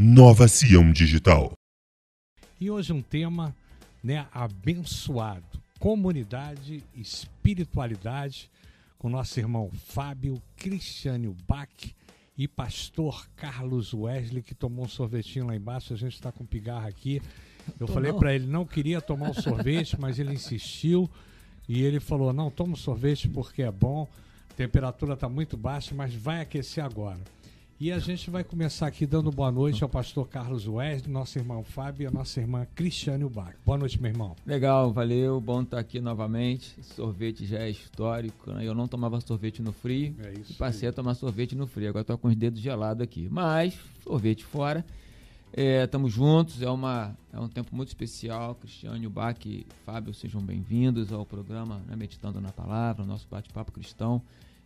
Nova Sião Digital. E hoje um tema né, abençoado: comunidade, espiritualidade, com nosso irmão Fábio Cristiano Bach e pastor Carlos Wesley, que tomou um sorvetinho lá embaixo. A gente está com pigarra aqui. Eu falei para ele não queria tomar o sorvete, mas ele insistiu e ele falou: não, toma o sorvete porque é bom. A temperatura está muito baixa, mas vai aquecer agora. E a gente vai começar aqui dando boa noite ao pastor Carlos Wesley, nosso irmão Fábio e a nossa irmã Cristiane Bach. Boa noite, meu irmão. Legal, valeu. Bom estar aqui novamente. sorvete já é histórico. Né? Eu não tomava sorvete no frio. É isso. passei aí. a tomar sorvete no frio. Agora estou com os dedos gelados aqui. Mas, sorvete fora. Estamos é, juntos. É, uma, é um tempo muito especial. Cristiane Bach e Fábio, sejam bem-vindos ao programa né, Meditando na Palavra, nosso bate-papo cristão.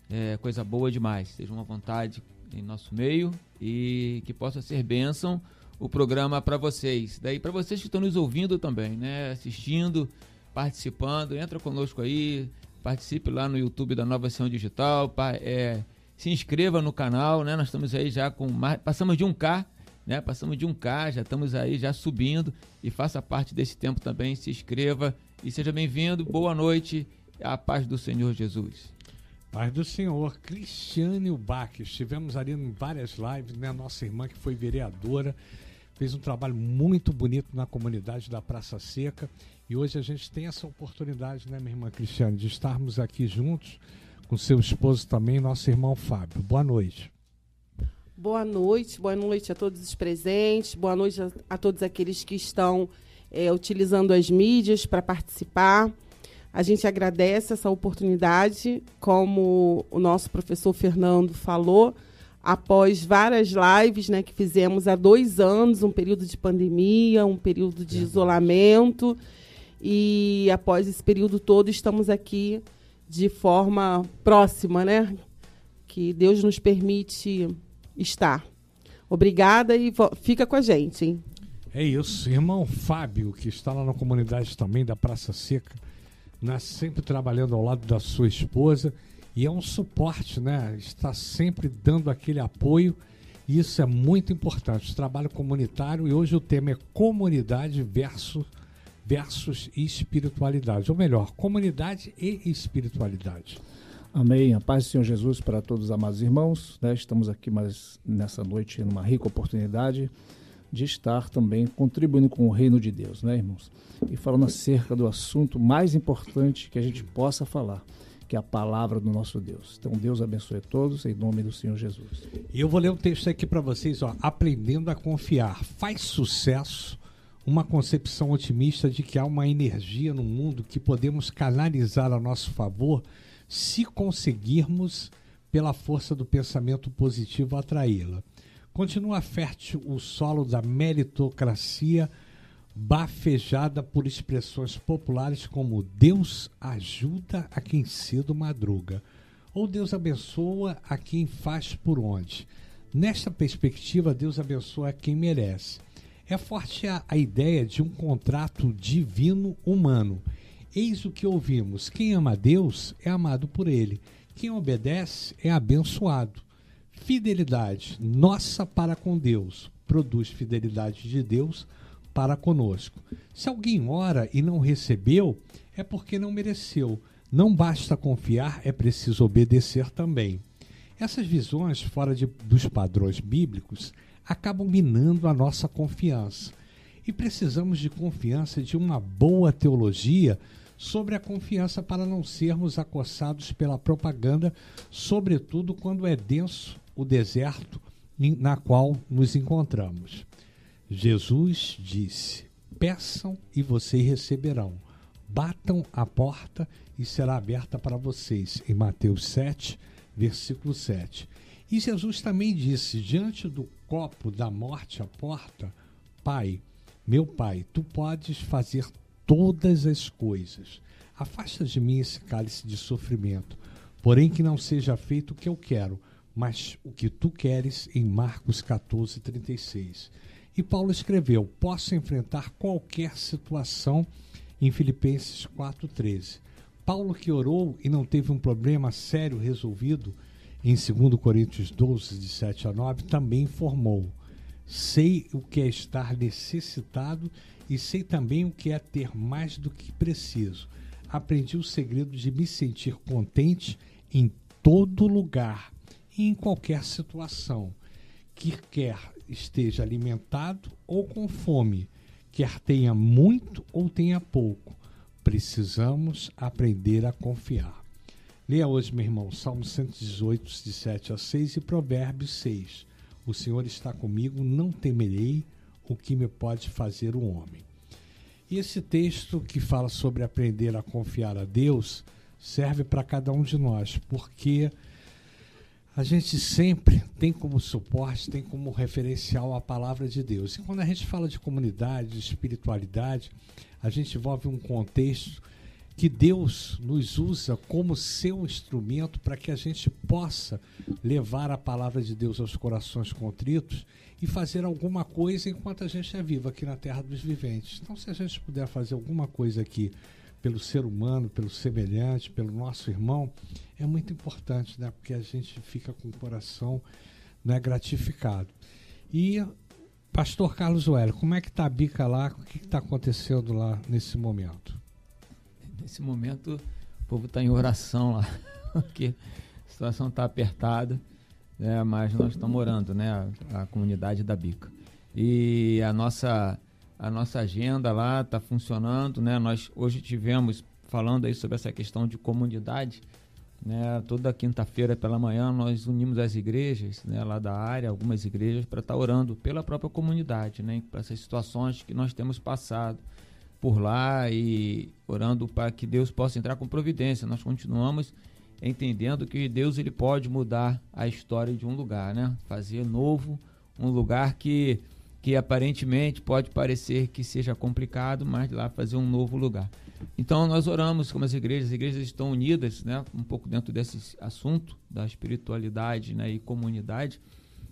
É coisa boa demais. Sejam à vontade em nosso meio e que possa ser bênção o programa para vocês. Daí para vocês que estão nos ouvindo também, né, assistindo, participando, entra conosco aí, participe lá no YouTube da Nova Ação Digital, é, se inscreva no canal, né? Nós estamos aí já com mais, passamos de 1K, né? Passamos de 1K, já estamos aí já subindo e faça parte desse tempo também, se inscreva e seja bem-vindo. Boa noite. A paz do Senhor Jesus. Paz do Senhor, Cristiane Bach. Estivemos ali em várias lives, né? Nossa irmã que foi vereadora, fez um trabalho muito bonito na comunidade da Praça Seca. E hoje a gente tem essa oportunidade, né, minha irmã Cristiane, de estarmos aqui juntos com seu esposo também, nosso irmão Fábio. Boa noite. Boa noite, boa noite a todos os presentes, boa noite a, a todos aqueles que estão é, utilizando as mídias para participar. A gente agradece essa oportunidade, como o nosso professor Fernando falou, após várias lives né, que fizemos há dois anos, um período de pandemia, um período de isolamento. E após esse período todo, estamos aqui de forma próxima, né? Que Deus nos permite estar. Obrigada e fica com a gente, hein? É isso. Irmão Fábio, que está lá na comunidade também da Praça Seca né, sempre trabalhando ao lado da sua esposa e é um suporte, né? Está sempre dando aquele apoio. E isso é muito importante. Trabalho comunitário e hoje o tema é comunidade versus versus espiritualidade, ou melhor, comunidade e espiritualidade. Amém. A paz do Senhor Jesus para todos os amados irmãos. Né? Estamos aqui mais nessa noite numa rica oportunidade de estar também contribuindo com o reino de Deus, né, irmãos? E falando acerca do assunto mais importante que a gente possa falar, que é a palavra do nosso Deus. Então, Deus abençoe todos, em nome do Senhor Jesus. E eu vou ler um texto aqui para vocês, ó. Aprendendo a confiar. Faz sucesso uma concepção otimista de que há uma energia no mundo que podemos canalizar a nosso favor se conseguirmos, pela força do pensamento positivo, atraí-la. Continua fértil o solo da meritocracia, bafejada por expressões populares como Deus ajuda a quem cedo madruga, ou Deus abençoa a quem faz por onde. Nesta perspectiva, Deus abençoa a quem merece. É forte a, a ideia de um contrato divino humano. Eis o que ouvimos: quem ama Deus é amado por ele, quem obedece é abençoado. Fidelidade nossa para com Deus produz fidelidade de Deus para conosco. Se alguém ora e não recebeu, é porque não mereceu. Não basta confiar, é preciso obedecer também. Essas visões fora de, dos padrões bíblicos acabam minando a nossa confiança. E precisamos de confiança de uma boa teologia sobre a confiança para não sermos acossados pela propaganda, sobretudo quando é denso o deserto na qual nos encontramos. Jesus disse: Peçam e vocês receberão. Batam a porta e será aberta para vocês. Em Mateus 7, versículo 7. E Jesus também disse: Diante do copo da morte à porta, Pai, meu Pai, tu podes fazer todas as coisas. Afasta de mim esse cálice de sofrimento, porém que não seja feito o que eu quero, mas o que tu queres em Marcos 14, 36. E Paulo escreveu: Posso enfrentar qualquer situação em Filipenses 4,13. Paulo, que orou e não teve um problema sério resolvido, em 2 Coríntios 12, de 7 a 9, também informou: sei o que é estar necessitado e sei também o que é ter mais do que preciso. Aprendi o segredo de me sentir contente em todo lugar em qualquer situação, que quer esteja alimentado ou com fome, quer tenha muito ou tenha pouco. Precisamos aprender a confiar. Leia hoje, meu irmão, Salmo 118, de 7 a 6 e Provérbios 6. O Senhor está comigo, não temerei o que me pode fazer o homem. E esse texto que fala sobre aprender a confiar a Deus serve para cada um de nós, porque a gente sempre tem como suporte, tem como referencial a palavra de Deus. E quando a gente fala de comunidade, de espiritualidade, a gente envolve um contexto que Deus nos usa como seu instrumento para que a gente possa levar a palavra de Deus aos corações contritos e fazer alguma coisa enquanto a gente é vivo aqui na terra dos viventes. Então, se a gente puder fazer alguma coisa aqui pelo ser humano, pelo semelhante, pelo nosso irmão, é muito importante, né? Porque a gente fica com o coração né, gratificado. E Pastor Carlos Wélio, como é que está a bica lá? O que está acontecendo lá nesse momento? Nesse momento, o povo está em oração lá, porque a situação está apertada, né, mas nós estamos orando, né, a, a, comunidade da Bica. E a nossa, a nossa agenda lá está funcionando, né, nós hoje tivemos, falando aí sobre essa questão de comunidade, né, toda quinta-feira pela manhã nós unimos as igrejas né, lá da área, algumas igrejas, para estar tá orando pela própria comunidade, né, para essas situações que nós temos passado por lá e orando para que Deus possa entrar com providência. Nós continuamos entendendo que Deus ele pode mudar a história de um lugar, né? Fazer novo um lugar que que aparentemente pode parecer que seja complicado, mas lá fazer um novo lugar. Então nós oramos como as igrejas, as igrejas estão unidas, né, um pouco dentro desse assunto da espiritualidade, né, e comunidade.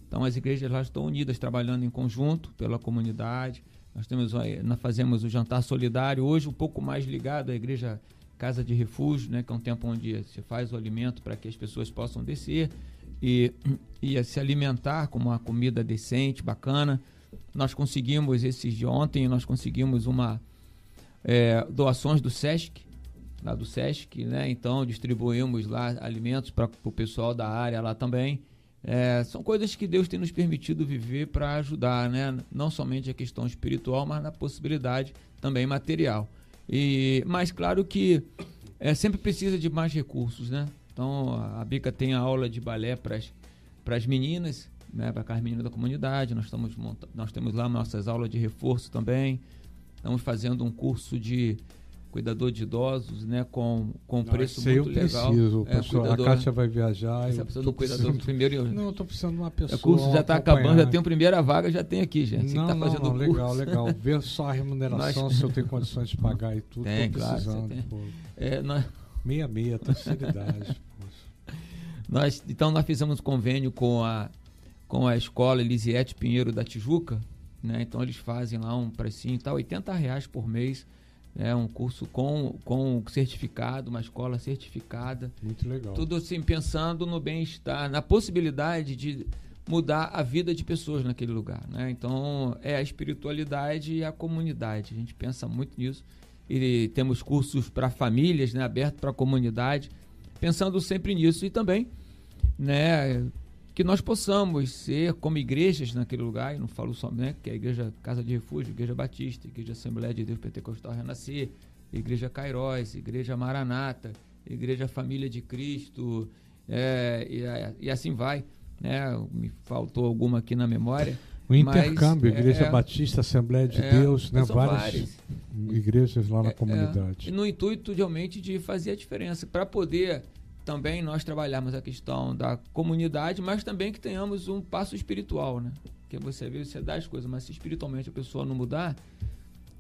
Então as igrejas lá estão unidas, trabalhando em conjunto pela comunidade, nós, temos, nós fazemos o jantar solidário, hoje um pouco mais ligado à igreja Casa de Refúgio, né, que é um tempo onde se faz o alimento para que as pessoas possam descer e, e se alimentar com uma comida decente, bacana. Nós conseguimos, esses de ontem, nós conseguimos uma é, doações do SESC, lá do SESC, né? Então distribuímos lá alimentos para o pessoal da área lá também. É, são coisas que Deus tem nos permitido viver para ajudar, né? não somente a questão espiritual, mas na possibilidade também material. E, mas claro que é, sempre precisa de mais recursos. Né? Então a Bica tem a aula de balé para as meninas, né? para as meninas da comunidade. Nós, estamos, nós temos lá nossas aulas de reforço também. Estamos fazendo um curso de cuidador de idosos, né, com, com preço muito eu legal. Preciso, é, pessoa, a Kátia vai viajar. Você precisa do cuidador do primeiro. Não, estou precisando de uma pessoa. O curso já está acabando, já tem a primeira vaga, já tem aqui, gente. Não, tá não, não legal, legal. Ver só a remuneração, nós... se eu tenho condições de pagar e tudo. Tem, precisando. Claro, tem. É, nós... Meia, meia, terceiridade. nós, então, nós fizemos convênio com a, com a escola Elisiete Pinheiro da Tijuca, né? Então, eles fazem lá um precinho, tá 80 reais por mês é um curso com, com certificado, uma escola certificada. Muito legal. Tudo assim, pensando no bem-estar, na possibilidade de mudar a vida de pessoas naquele lugar. Né? Então, é a espiritualidade e a comunidade. A gente pensa muito nisso. E temos cursos para famílias, né, abertos para a comunidade, pensando sempre nisso. E também né, que nós possamos ser como igrejas naquele lugar, e não falo só, né, que é a Igreja Casa de Refúgio, Igreja Batista, Igreja Assembleia de Deus Pentecostal Renascer, Igreja Cairóis, Igreja Maranata, Igreja Família de Cristo, é, e, e, assim vai. Né? Me faltou alguma aqui na memória. O intercâmbio, mas, Igreja é, Batista, Assembleia de é, Deus, né? várias, várias, igrejas lá na é, é. comunidade. no intuito realmente de fazer a diferença, para poder também nós trabalharmos a questão da comunidade, mas também que tenhamos um passo espiritual, né? Que você vê, você dá as coisas, mas se espiritualmente a pessoa não mudar,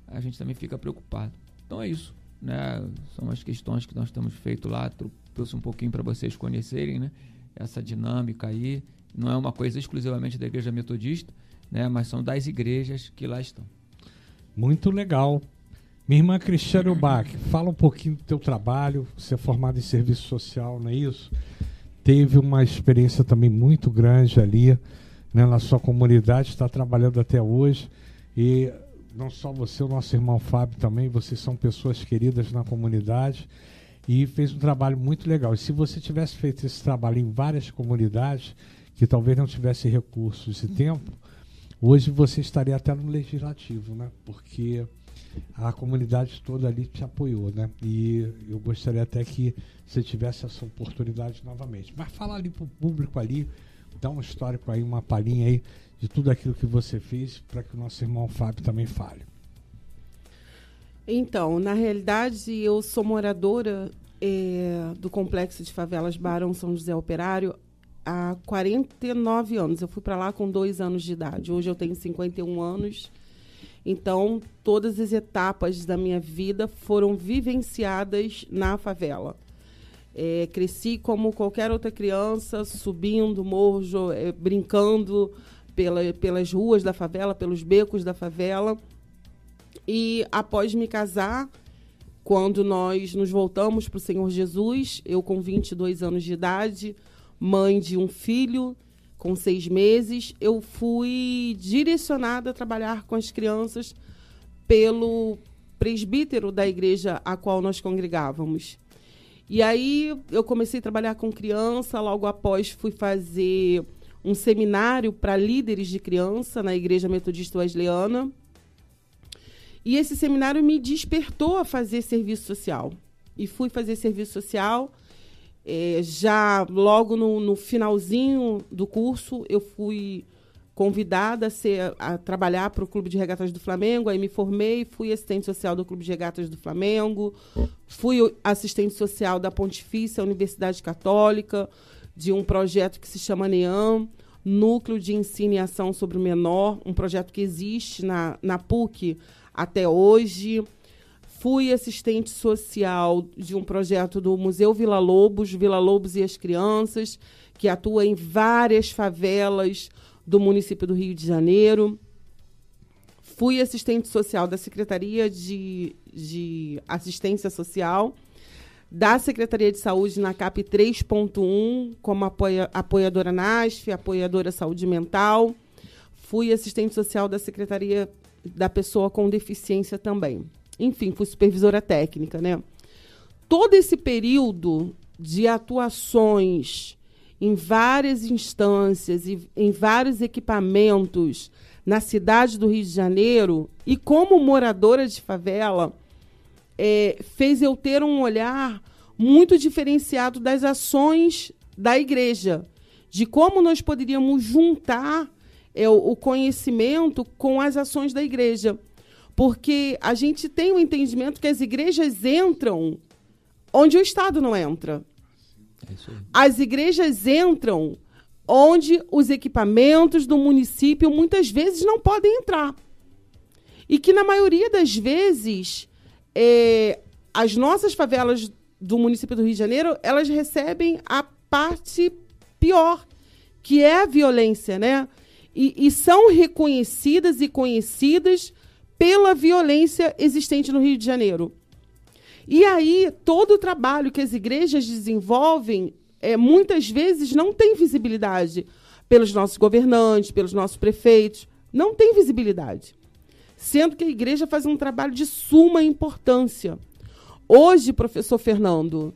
a gente também fica preocupado. Então é isso, né? São as questões que nós temos feito lá, trouxe um pouquinho para vocês conhecerem, né? Essa dinâmica aí, não é uma coisa exclusivamente da igreja metodista, né? Mas são das igrejas que lá estão. Muito legal. Minha irmã Cristiane Bach, fala um pouquinho do teu trabalho. Você é formada em serviço social, não é isso? Teve uma experiência também muito grande ali né, na sua comunidade, está trabalhando até hoje. E não só você, o nosso irmão Fábio também, vocês são pessoas queridas na comunidade e fez um trabalho muito legal. E se você tivesse feito esse trabalho em várias comunidades que talvez não tivesse recursos e tempo, hoje você estaria até no legislativo, né? Porque a comunidade toda ali te apoiou, né? E eu gostaria até que você tivesse essa oportunidade novamente. Mas fala ali para o público ali, dá um histórico aí, uma palhinha aí de tudo aquilo que você fez para que o nosso irmão Fábio também fale. Então, na realidade, eu sou moradora é, do complexo de favelas Barão São José Operário há 49 anos. Eu fui para lá com dois anos de idade. Hoje eu tenho 51 anos. Então, todas as etapas da minha vida foram vivenciadas na favela. É, cresci como qualquer outra criança, subindo morro, é, brincando pela, pelas ruas da favela, pelos becos da favela. E após me casar, quando nós nos voltamos para o Senhor Jesus, eu com 22 anos de idade, mãe de um filho com seis meses, eu fui direcionada a trabalhar com as crianças pelo presbítero da igreja a qual nós congregávamos. E aí eu comecei a trabalhar com criança, logo após fui fazer um seminário para líderes de criança na Igreja Metodista Wesleyana. E esse seminário me despertou a fazer serviço social. E fui fazer serviço social. É, já logo no, no, finalzinho do curso, eu fui convidada a, ser, a trabalhar para o Clube de Regatas do Flamengo. Aí me formei, fui assistente social do Clube de Regatas do Flamengo, fui assistente social da Pontifícia Universidade Católica, de um projeto que se chama NEAM, Núcleo de Ensino e Ação sobre o Menor, um projeto que existe na, na PUC até hoje. Fui assistente social de um projeto do Museu Vila Lobos, Vila Lobos e as Crianças, que atua em várias favelas do município do Rio de Janeiro. Fui assistente social da Secretaria de, de Assistência Social da Secretaria de Saúde na CAP 3.1, como apoia, apoiadora NASF, apoiadora Saúde Mental. Fui assistente social da Secretaria da Pessoa com Deficiência também. Enfim, fui supervisora técnica, né? Todo esse período de atuações em várias instâncias e em vários equipamentos na cidade do Rio de Janeiro e como moradora de favela, é, fez eu ter um olhar muito diferenciado das ações da igreja, de como nós poderíamos juntar é, o conhecimento com as ações da igreja. Porque a gente tem o um entendimento que as igrejas entram onde o Estado não entra. É as igrejas entram onde os equipamentos do município muitas vezes não podem entrar. E que, na maioria das vezes, é, as nossas favelas do município do Rio de Janeiro, elas recebem a parte pior, que é a violência, né? E, e, são reconhecidas e conhecidas pela violência existente no Rio de Janeiro. E aí, todo o trabalho que as igrejas desenvolvem, é, muitas vezes não tem visibilidade pelos nossos governantes, pelos nossos prefeitos. Não tem visibilidade sendo que a igreja faz um trabalho de suma importância. Hoje, professor Fernando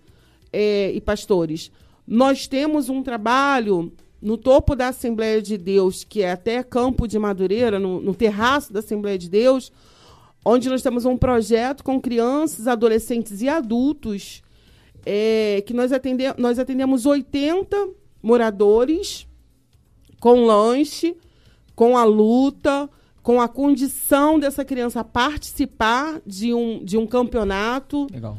é, e pastores, nós temos um trabalho no topo da Assembleia de Deus, que é até Campo de Madureira, no, no terraço da Assembleia de Deus, onde nós temos um projeto com crianças, adolescentes e adultos, é, que nós, atende nós atendemos 80 moradores com lanche, com a luta, com a condição dessa criança participar de um, de um campeonato. Legal.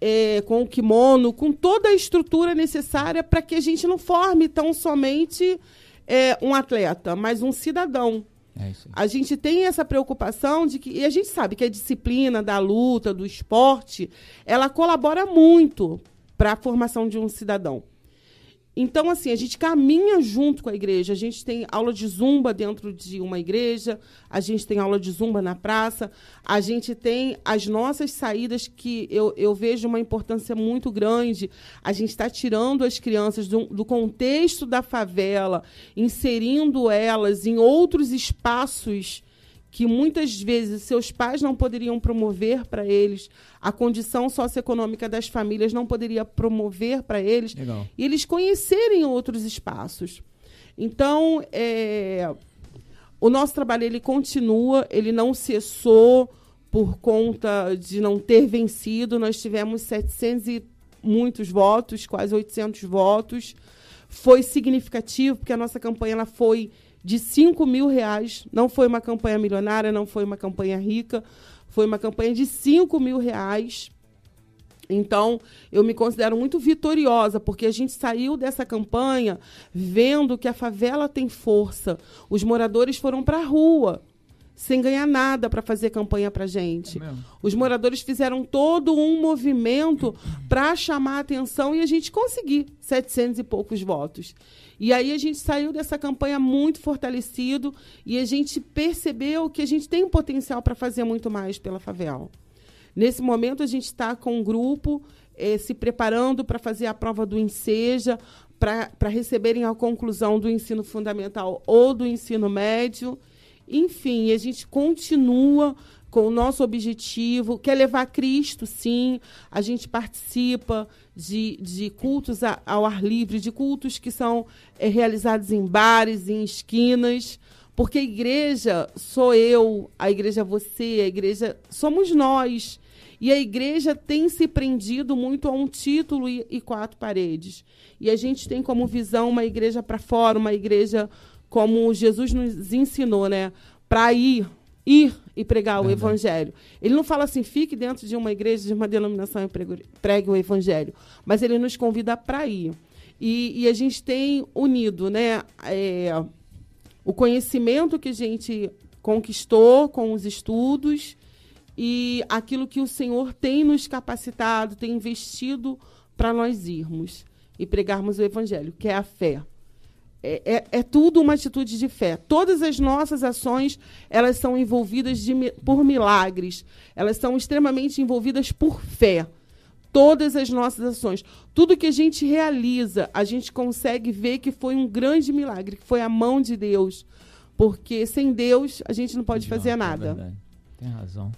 É, com o kimono, com toda a estrutura necessária para que a gente não forme tão somente é, um atleta, mas um cidadão. É a gente tem essa preocupação de que. E a gente sabe que a disciplina da luta, do esporte, ela colabora muito para a formação de um cidadão. Então, assim, a gente caminha junto com a igreja. A gente tem aula de zumba dentro de uma igreja, a gente tem aula de zumba na praça, a gente tem as nossas saídas que eu, eu vejo uma importância muito grande. A gente está tirando as crianças do, do contexto da favela, inserindo elas em outros espaços que muitas vezes seus pais não poderiam promover para eles, a condição socioeconômica das famílias não poderia promover para eles, Legal. e eles conhecerem outros espaços. Então, é, o nosso trabalho ele continua, ele não cessou por conta de não ter vencido. Nós tivemos 700 e muitos votos, quase 800 votos. Foi significativo, porque a nossa campanha ela foi de 5 mil reais. Não foi uma campanha milionária, não foi uma campanha rica, foi uma campanha de 5 mil reais. Então, eu me considero muito vitoriosa, porque a gente saiu dessa campanha vendo que a favela tem força. Os moradores foram para a rua sem ganhar nada para fazer campanha para gente. É Os moradores fizeram todo um movimento para chamar a atenção e a gente conseguir 700 e poucos votos. E aí a gente saiu dessa campanha muito fortalecido e a gente percebeu que a gente tem um potencial para fazer muito mais pela favela. Nesse momento a gente está com um grupo eh, se preparando para fazer a prova do Enseja, para receberem a conclusão do ensino fundamental ou do ensino médio. Enfim, a gente continua com o nosso objetivo, quer levar Cristo, sim. A gente participa de, de cultos a, ao ar livre, de cultos que são é, realizados em bares, em esquinas. Porque a igreja sou eu, a igreja é você, a igreja somos nós. E a igreja tem se prendido muito a um título e, e quatro paredes. E a gente tem como visão uma igreja para fora, uma igreja como Jesus nos ensinou, né? Para ir, ir e pregar o evangelho. Ele não fala assim, fique dentro de uma igreja, de uma denominação e pregue, pregue o evangelho. Mas ele nos convida para ir. E, e, a gente tem unido né, é, o conhecimento que a gente conquistou com os estudos e aquilo que o Senhor tem nos capacitado, tem investido para nós irmos e pregarmos o evangelho, que é a fé. É, é, é, tudo uma atitude de fé. Todas as nossas ações elas são envolvidas de, por milagres. Elas são extremamente envolvidas por fé. Todas as nossas ações, tudo que a gente realiza, a gente consegue ver que foi um grande milagre, que foi a mão de Deus. Porque sem Deus a gente não pode fazer nada. É Tem razão.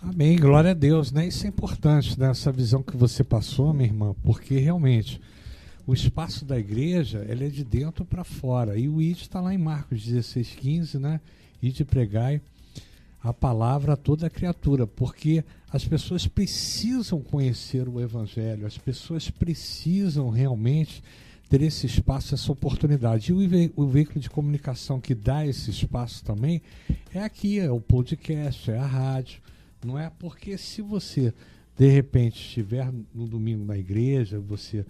Amém, glória a Deus, né? Isso é importante, né? Essa visão que você passou, minha irmã, porque realmente o espaço da igreja ele é de dentro para fora. E o ID está lá em Marcos 16, 15, né? de pregai a palavra a toda a criatura, porque as pessoas precisam conhecer o Evangelho, as pessoas precisam realmente ter esse espaço, essa oportunidade. E o, ve o veículo de comunicação que dá esse espaço também é aqui, é o podcast, é a rádio. Não é porque se você de repente estiver no domingo na igreja, você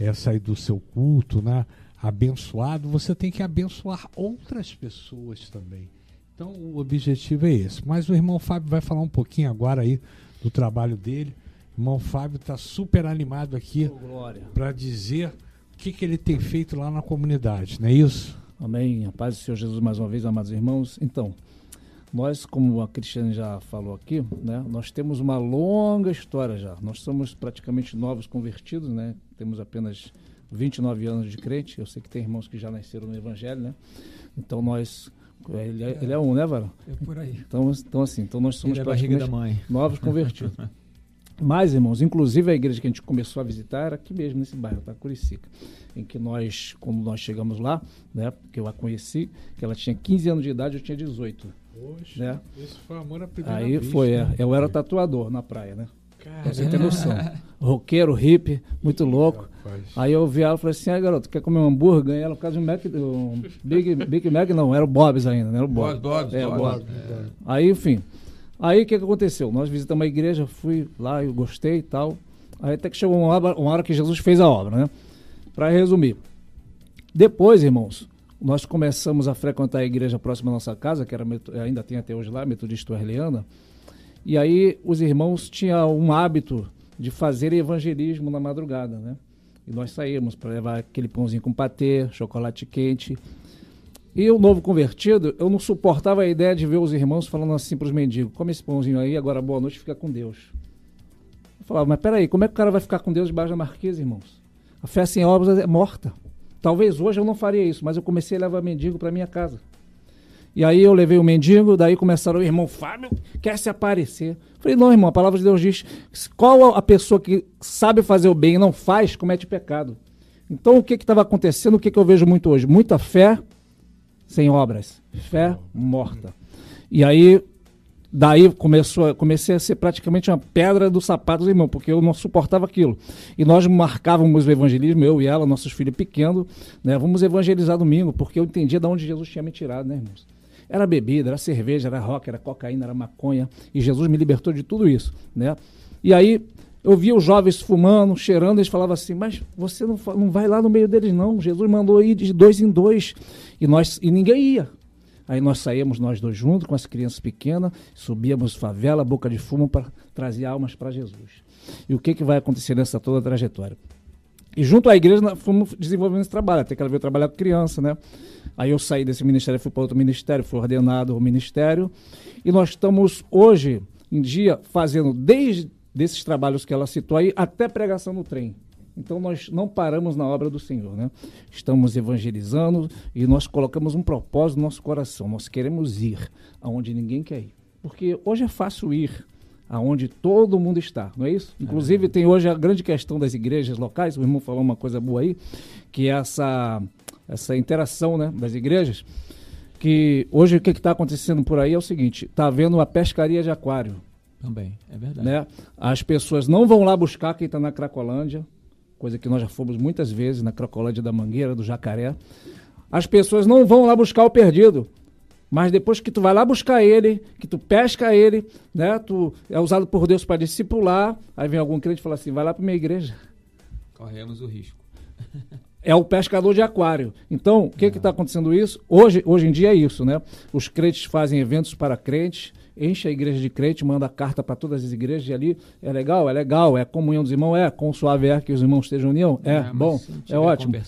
é, sair do seu culto, né, abençoado, você tem que abençoar outras pessoas também. Então o objetivo é esse. Mas o irmão Fábio vai falar um pouquinho agora aí do trabalho dele. O irmão Fábio está super animado aqui oh, para dizer o que, que ele tem feito lá na comunidade, não é isso? Amém. A paz do Senhor Jesus mais uma vez, amados irmãos. Então, nós, como a Cristiane já falou aqui, né, nós temos uma longa história já. Nós somos praticamente novos convertidos, né? Temos apenas 29 anos de crente. Eu sei que tem irmãos que já nasceram no Evangelho, né? Então nós ele é, ele é um, né, Vara? É por aí. Então, então assim, então nós somos ele é da mãe. novos convertidos. Mas, irmãos, inclusive a igreja que a gente começou a visitar era aqui mesmo, nesse bairro, tá? Curicica. Em que nós, quando nós chegamos lá, né, que eu a conheci, que ela tinha 15 anos de idade, eu tinha 18. Poxa, né? isso foi amor à primeira Aí vez, foi, é, né? eu era tatuador na praia, né? Caramba. Você tem noção. Roqueiro, hippie, muito louco. Rapaz. Aí eu vi ela e falei assim, ah, garoto, quer comer um hambúrguer? Ganhei ela por causa de um Mac, um Big, Big Mac, não, era o Bob's ainda, né? Era o Bob's. Bob's, é, Bob's. Bob's. É. Aí, enfim, aí o que, que aconteceu? Nós visitamos a igreja, fui lá, eu gostei e tal. Aí até que chegou uma hora, uma hora que Jesus fez a obra, né? Para resumir. Depois, irmãos, nós começamos a frequentar a igreja próxima à nossa casa, que era ainda tem até hoje lá, Metodista Erliana. E aí os irmãos tinham um hábito de fazer evangelismo na madrugada, né? E nós saímos para levar aquele pãozinho com patê, chocolate quente. E o novo convertido, eu não suportava a ideia de ver os irmãos falando assim para os mendigos: come esse pãozinho aí, agora boa noite, fica com Deus. Eu falava, mas peraí, como é que o cara vai ficar com Deus debaixo da marquesa, irmãos? A fé sem obras é morta. Talvez hoje eu não faria isso, mas eu comecei a levar mendigo para minha casa. E aí eu levei o mendigo, daí começaram o irmão Fábio, quer se aparecer. Falei, não, irmão, a palavra de Deus diz: qual a pessoa que sabe fazer o bem e não faz, comete pecado. Então o que estava acontecendo, o que, que eu vejo muito hoje? Muita fé sem obras. Fé morta. E aí, daí começou, comecei a ser praticamente uma pedra dos sapatos, irmão, porque eu não suportava aquilo. E nós marcávamos o evangelismo, eu e ela, nossos filhos pequenos, né? Vamos evangelizar domingo, porque eu entendia de onde Jesus tinha me tirado, né, irmãos? Era bebida, era cerveja, era rock, era cocaína, era maconha. E Jesus me libertou de tudo isso, né? E aí eu via os jovens fumando, cheirando, eles falavam assim, mas você não, não vai lá no meio deles não, Jesus mandou ir de dois em dois. E, nós, e ninguém ia. Aí nós saímos nós dois juntos com as crianças pequenas, subíamos favela, boca de fumo para trazer almas para Jesus. E o que, que vai acontecer nessa toda trajetória? E junto à igreja nós fomos desenvolvendo esse trabalho, até que ela veio trabalhar com criança, né? Aí eu saí desse ministério, fui para outro ministério, fui ordenado ao ministério. E nós estamos hoje em dia fazendo desde desses trabalhos que ela citou aí até pregação no trem. Então nós não paramos na obra do Senhor, né? Estamos evangelizando e nós colocamos um propósito no nosso coração. Nós queremos ir aonde ninguém quer ir. Porque hoje é fácil ir aonde todo mundo está, não é isso? Inclusive, tem hoje a grande questão das igrejas locais, o irmão falou uma coisa boa aí, que é essa, essa interação né, das igrejas, que hoje o que está acontecendo por aí é o seguinte, está havendo a pescaria de aquário. Também, é verdade. Né? As pessoas não vão lá buscar quem está na Cracolândia, coisa que nós já fomos muitas vezes na Cracolândia da Mangueira, do Jacaré. As pessoas não vão lá buscar o perdido. Mas depois que tu vai lá buscar ele, que tu pesca ele, né? Tu é usado por Deus para discipular, aí vem algum crente e fala assim: vai lá para minha igreja. Corremos o risco. é o pescador de aquário. Então, o que está acontecendo isso? Hoje, hoje em dia é isso, né? Os crentes fazem eventos para crentes, enche a igreja de crente, manda carta para todas as igrejas e ali é legal, é legal, é comunhão dos irmãos, é com suave é que os irmãos estejam união, é, é bom, é ótimo. Né?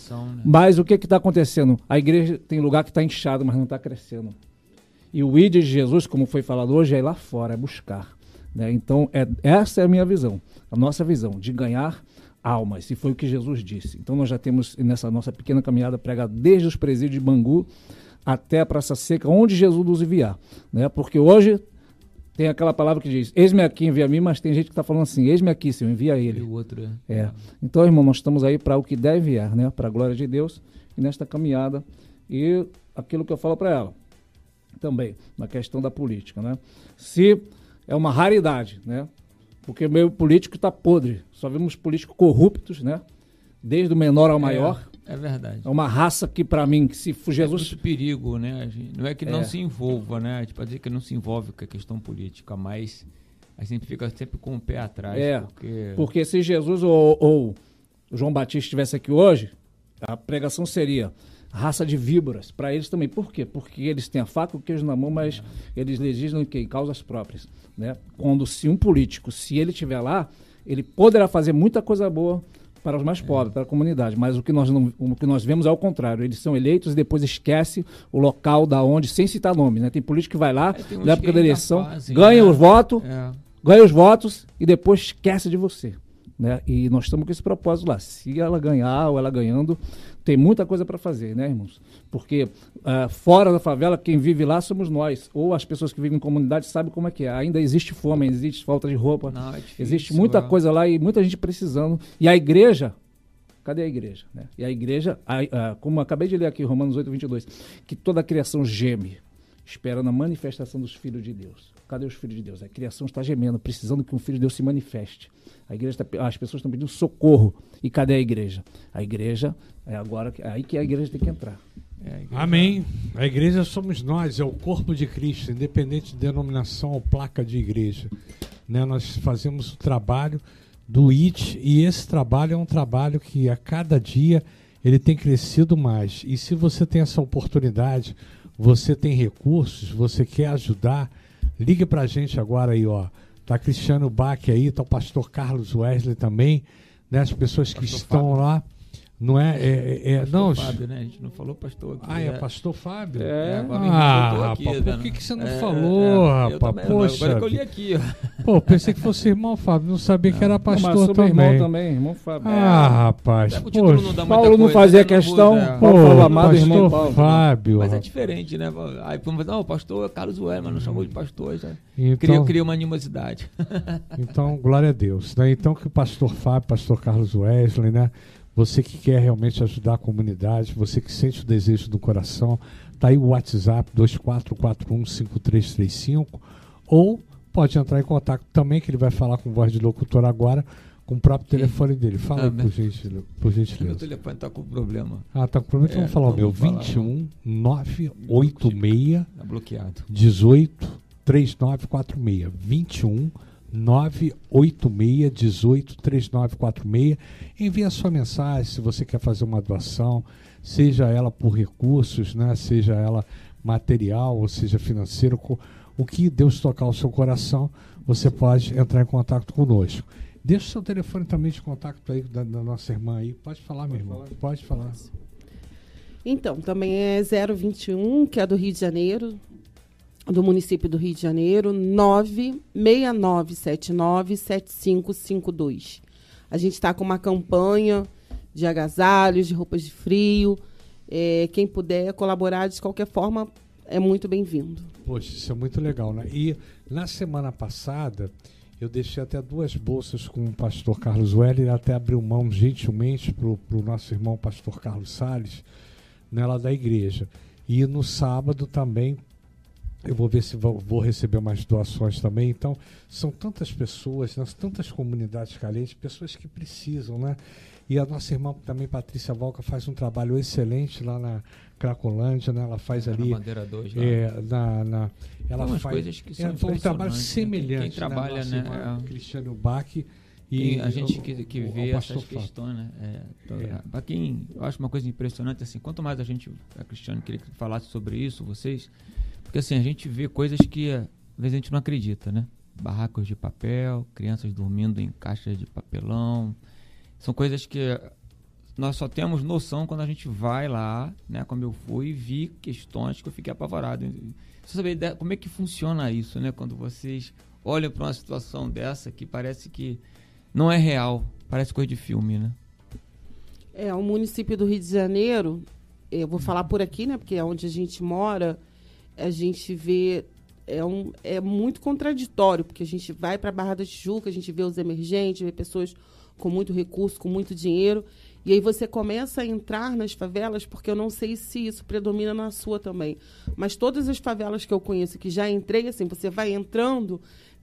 Mas o que está acontecendo? A igreja tem lugar que está inchado, mas não está crescendo. E o ID de Jesus, como foi falado hoje, é ir lá fora, é buscar. Né? Então, é, essa é a minha visão, a nossa visão, de ganhar almas. E foi o que Jesus disse. Então, nós já temos, nessa nossa pequena caminhada, pregado desde os presídios de Bangu até a Praça Seca, onde Jesus nos enviar. Né? Porque hoje tem aquela palavra que diz, eis-me aqui, envia a mim, mas tem gente que está falando assim, eis-me aqui, Senhor, envia ele. E o outro é. é. Então, irmão, nós estamos aí para o que deve enviar, né? para a glória de Deus, e nesta caminhada. E aquilo que eu falo para ela, também, na questão da política, né? Se é uma raridade, né? Porque o meio político está podre. Só vemos políticos corruptos, né? Desde o menor ao é, maior. É, é verdade. É uma raça que, para mim, que se Jesus... É muito perigo, né? Não é que não é. se envolva, né? Tipo, dizer que não se envolve com a questão política, mas a gente fica sempre com o pé atrás. É, porque, porque se Jesus ou, ou João Batista estivesse aqui hoje, a pregação seria raça de víboras para eles também. Por quê? Porque eles têm a faca e o queijo na mão, mas eles legislam em causas próprias. Né? Quando se um político, se ele estiver lá, ele poderá fazer muita coisa boa para os mais pobres, para a comunidade. Mas o que, nós não, o que nós vemos é o contrário. Eles são eleitos e depois esquece o local da onde, sem citar nome. Né? Tem político que vai lá, é, na época da eleição, fazem, ganha né? os votos, é. ganha os votos e depois esquece de você. Né? E nós estamos com esse propósito lá. Se ela ganhar ou ela ganhando, tem muita coisa para fazer, né, irmãos? Porque uh, fora da favela, quem vive lá somos nós. Ou as pessoas que vivem em comunidade sabem como é que é. Ainda existe fome, existe falta de roupa. Não, é difícil, existe muita é. coisa lá e muita gente precisando. E a igreja, cadê a igreja? Né? E a igreja, a, a, como acabei de ler aqui, Romanos 8, 22, que toda a criação geme, esperando a manifestação dos filhos de Deus. Cadê os filhos de Deus? A criação está gemendo, precisando que um filho de Deus se manifeste. A igreja tá, as pessoas estão pedindo socorro. E cadê a igreja? A igreja é agora é aí que a igreja tem que entrar. É a Amém. A igreja somos nós, é o corpo de Cristo, independente de denominação ou placa de igreja. Né? Nós fazemos o trabalho do IT e esse trabalho é um trabalho que a cada dia ele tem crescido mais. E se você tem essa oportunidade, você tem recursos, você quer ajudar, ligue para a gente agora aí, ó. Tá Cristiano Bach aí, tá o pastor Carlos Wesley também né, as pessoas que pastor estão Fábio. lá. Não é? é, é, é não, Fábio, né? A gente não falou pastor aqui. Ah, é, é. pastor Fábio? É, agora ah, aqui, rapaz, por que, que você não é, falou, é, rapaz? Poxa. Agora que eu li aqui, ó. Pô, pensei que fosse irmão Fábio, não sabia não. que era pastor não, também. irmão também, irmão Fábio. Ah, rapaz. Poxa. Não Paulo não fazia né? questão, não Pô, Paulo amado irmão Paulo. Fábio. Mas é diferente, né? Aí, não, o pastor Carlos Ué, mas não chamou de pastor. Já. Então, cria, cria uma animosidade. então, glória a Deus. Né? Então, que o pastor Fábio, pastor Carlos Wesley, né? Você que quer realmente ajudar a comunidade, você que sente o desejo do coração, tá aí o WhatsApp 24415335 ou pode entrar em contato também, que ele vai falar com voz de locutor agora, com o próprio telefone dele. Fala ah, aí, por, gentileza, por gentileza. Meu telefone está com problema. Ah, está com problema? Então é, vamos falar o meu. 21 986 Está bloqueado. 18 3946. 21 986 18 3946. Envie a sua mensagem se você quer fazer uma doação, seja ela por recursos, né, seja ela material, ou seja financeiro, o que Deus tocar o seu coração, você pode entrar em contato conosco. Deixa o seu telefone também de contato aí da, da nossa irmã aí. Pode falar, minha irmã. Pode falar. Então, também é 021, que é do Rio de Janeiro, do município do Rio de Janeiro, 969797552. A gente está com uma campanha de agasalhos, de roupas de frio. É, quem puder colaborar de qualquer forma é muito bem-vindo. Poxa, isso é muito legal, né? E na semana passada eu deixei até duas bolsas com o pastor Carlos Weller, ele até abriu mão gentilmente para o nosso irmão pastor Carlos Salles, nela da igreja. E no sábado também eu vou ver se vou, receber mais doações também. Então, são tantas pessoas, né, tantas comunidades carentes, pessoas que precisam, né? E a nossa irmã também, Patrícia Valca, faz um trabalho excelente lá na Cracolândia, né? Ela faz ali. Na bandeira 2, é, na, na, ela Umas faz coisas que são é, um trabalho semelhante. Quem né, trabalha, né? né é, Cristiano Bach. E a gente que, que vê essas questões, né? É, é. Para quem eu acho uma coisa impressionante assim, quanto mais a gente, a Cristiano queria que falasse sobre isso, vocês, porque assim, a gente vê coisas que às vezes a gente não acredita, né? Barracos de papel, crianças dormindo em caixas de papelão. São coisas que nós só temos noção quando a gente vai lá, né? Como eu fui e vi questões que eu fiquei apavorado. Você saber como é que funciona isso, né? Quando vocês olham para uma situação dessa que parece que não é real, parece coisa de filme, né? É, o município do Rio de Janeiro, eu vou falar por aqui, né? Porque é onde a gente mora a gente vê é, um, é muito contraditório, porque a gente vai para a Barra da Tijuca, a gente vê os emergentes, vê pessoas com muito recurso, com muito dinheiro, e aí você começa a entrar nas favelas, porque eu não sei se isso predomina na sua também, mas todas as favelas que eu conheço, que já entrei, assim, você vai entrando,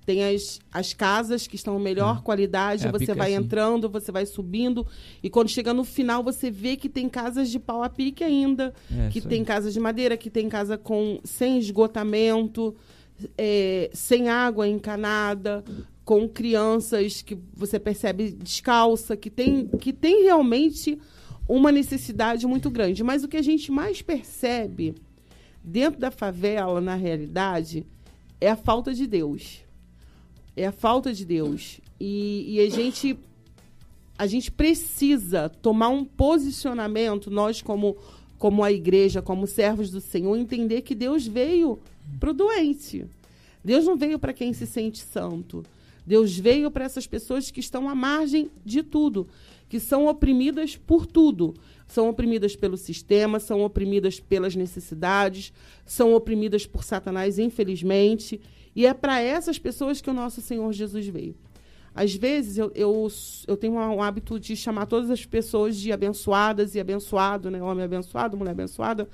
tem as, as casas que estão melhor é. qualidade, é, você vai assim. entrando, você vai subindo, e quando chega no final, você vê que tem casas de pau a pique ainda, é, que tem casas de madeira, que tem casa com sem esgotamento, é, sem água encanada, com crianças que você percebe descalça, que tem, que tem realmente uma necessidade muito grande. Mas o que a gente mais percebe dentro da favela, na realidade, é a falta de Deus é a falta de Deus. E, e, a gente a gente precisa tomar um posicionamento, nós como, como a igreja, como servos do Senhor, entender que Deus veio para o doente. Deus não veio para quem se sente santo. Deus veio para essas pessoas que estão à margem de tudo, que são oprimidas por tudo. São oprimidas pelo sistema, são oprimidas pelas necessidades, são oprimidas por Satanás, infelizmente. E é para essas pessoas que o nosso Senhor Jesus veio. Às vezes eu, eu, eu tenho um hábito de chamar todas as pessoas de abençoadas e abençoado, né? Homem abençoado, mulher abençoada.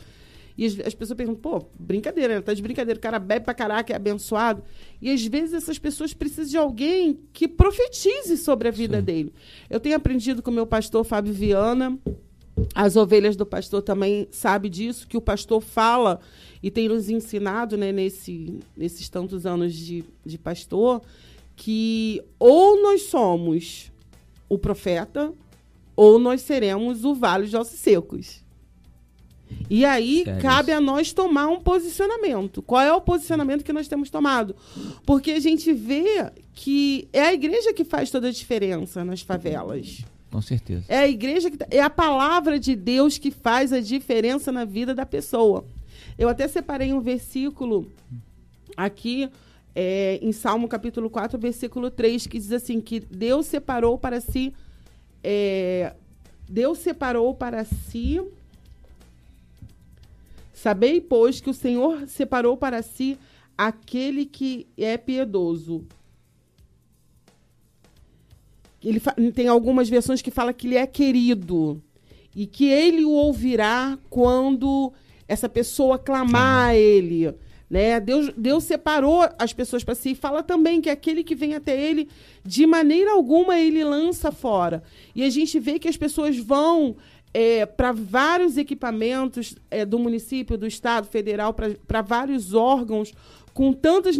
E as, as pessoas perguntam, pô, brincadeira, né? Tá de brincadeira, o cara bebe pra caraca, é abençoado. E às vezes essas pessoas precisam de alguém que profetize sobre a vida Sim. dele. Eu tenho aprendido com o meu pastor Fábio Viana, as ovelhas do pastor também sabem disso, que o pastor fala e tem nos ensinado, né, nesse, nesses tantos anos de, de pastor, que ou nós somos o profeta, ou nós seremos o vale de ossos secos. E aí Sério? cabe a nós tomar um posicionamento. Qual é o posicionamento que nós temos tomado? Porque a gente vê que é a igreja que faz toda a diferença nas favelas. Com certeza. É a igreja que tá, é a palavra de Deus que faz a diferença na vida da pessoa. Eu até separei um versículo aqui é, em Salmo capítulo 4, versículo 3, que diz assim: que Deus separou para si. É, Deus separou para si. Sabei, pois, que o Senhor separou para si aquele que é piedoso. Ele tem algumas versões que fala que ele é querido e que ele o ouvirá quando essa pessoa clamar a ele. Né? Deus, Deus separou as pessoas para si e fala também que aquele que vem até ele, de maneira alguma ele lança fora. E a gente vê que as pessoas vão é, para vários equipamentos é, do município, do Estado, federal, para vários órgãos com tantas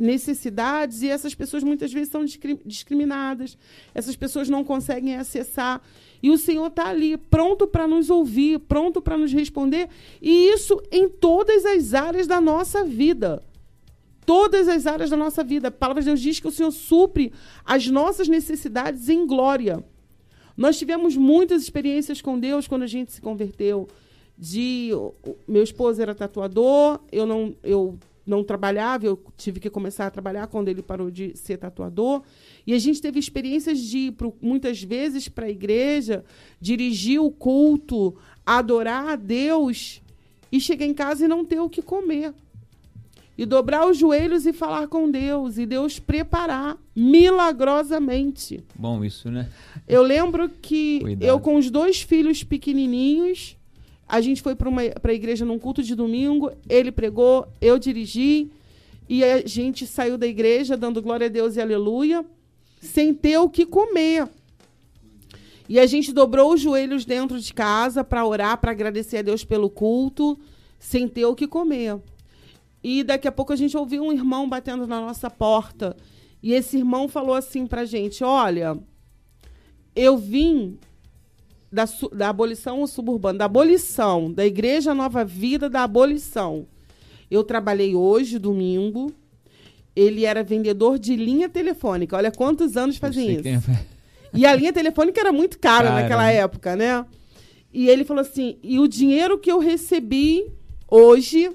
necessidades e essas pessoas muitas vezes são discriminadas, essas pessoas não conseguem acessar. E o Senhor está ali, pronto para nos ouvir, pronto para nos responder, e isso em todas as áreas da nossa vida. Todas as áreas da nossa vida. A palavra de Deus diz que o Senhor supre as nossas necessidades em glória. Nós tivemos muitas experiências com Deus quando a gente se converteu. De meu esposo era tatuador, eu não eu não trabalhava, eu tive que começar a trabalhar quando ele parou de ser tatuador. E a gente teve experiências de ir pro, muitas vezes para a igreja, dirigir o culto, adorar a Deus e chegar em casa e não ter o que comer. E dobrar os joelhos e falar com Deus, e Deus preparar milagrosamente. Bom, isso, né? Eu lembro que Cuidado. eu, com os dois filhos pequenininhos, a gente foi para a igreja num culto de domingo, ele pregou, eu dirigi, e a gente saiu da igreja dando glória a Deus e aleluia, sem ter o que comer. E a gente dobrou os joelhos dentro de casa para orar, para agradecer a Deus pelo culto, sem ter o que comer. E daqui a pouco a gente ouviu um irmão batendo na nossa porta. E esse irmão falou assim para a gente: Olha, eu vim da, da abolição suburbana, da abolição, da Igreja Nova Vida da abolição. Eu trabalhei hoje, domingo. Ele era vendedor de linha telefônica. Olha quantos anos fazem isso. É. E a linha telefônica era muito cara, naquela época, né? E ele falou assim: e o dinheiro que eu recebi hoje,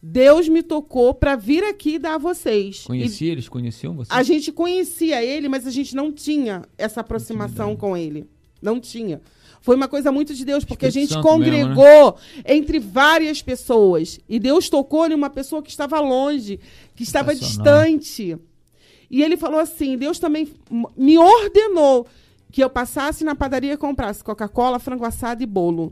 Deus me tocou para vir aqui dar a vocês. Conhecia, e eles conheciam você? A gente conhecia ele, mas a gente não tinha essa aproximação com ele. Não tinha. Foi uma coisa muito de Deus, porque Espírito a gente Santo congregou mesmo, né? entre várias pessoas. E Deus tocou em uma pessoa que estava longe, que estava distante. E ele falou assim: Deus também me ordenou que eu passasse na padaria e comprasse Coca-Cola, frango assado e bolo.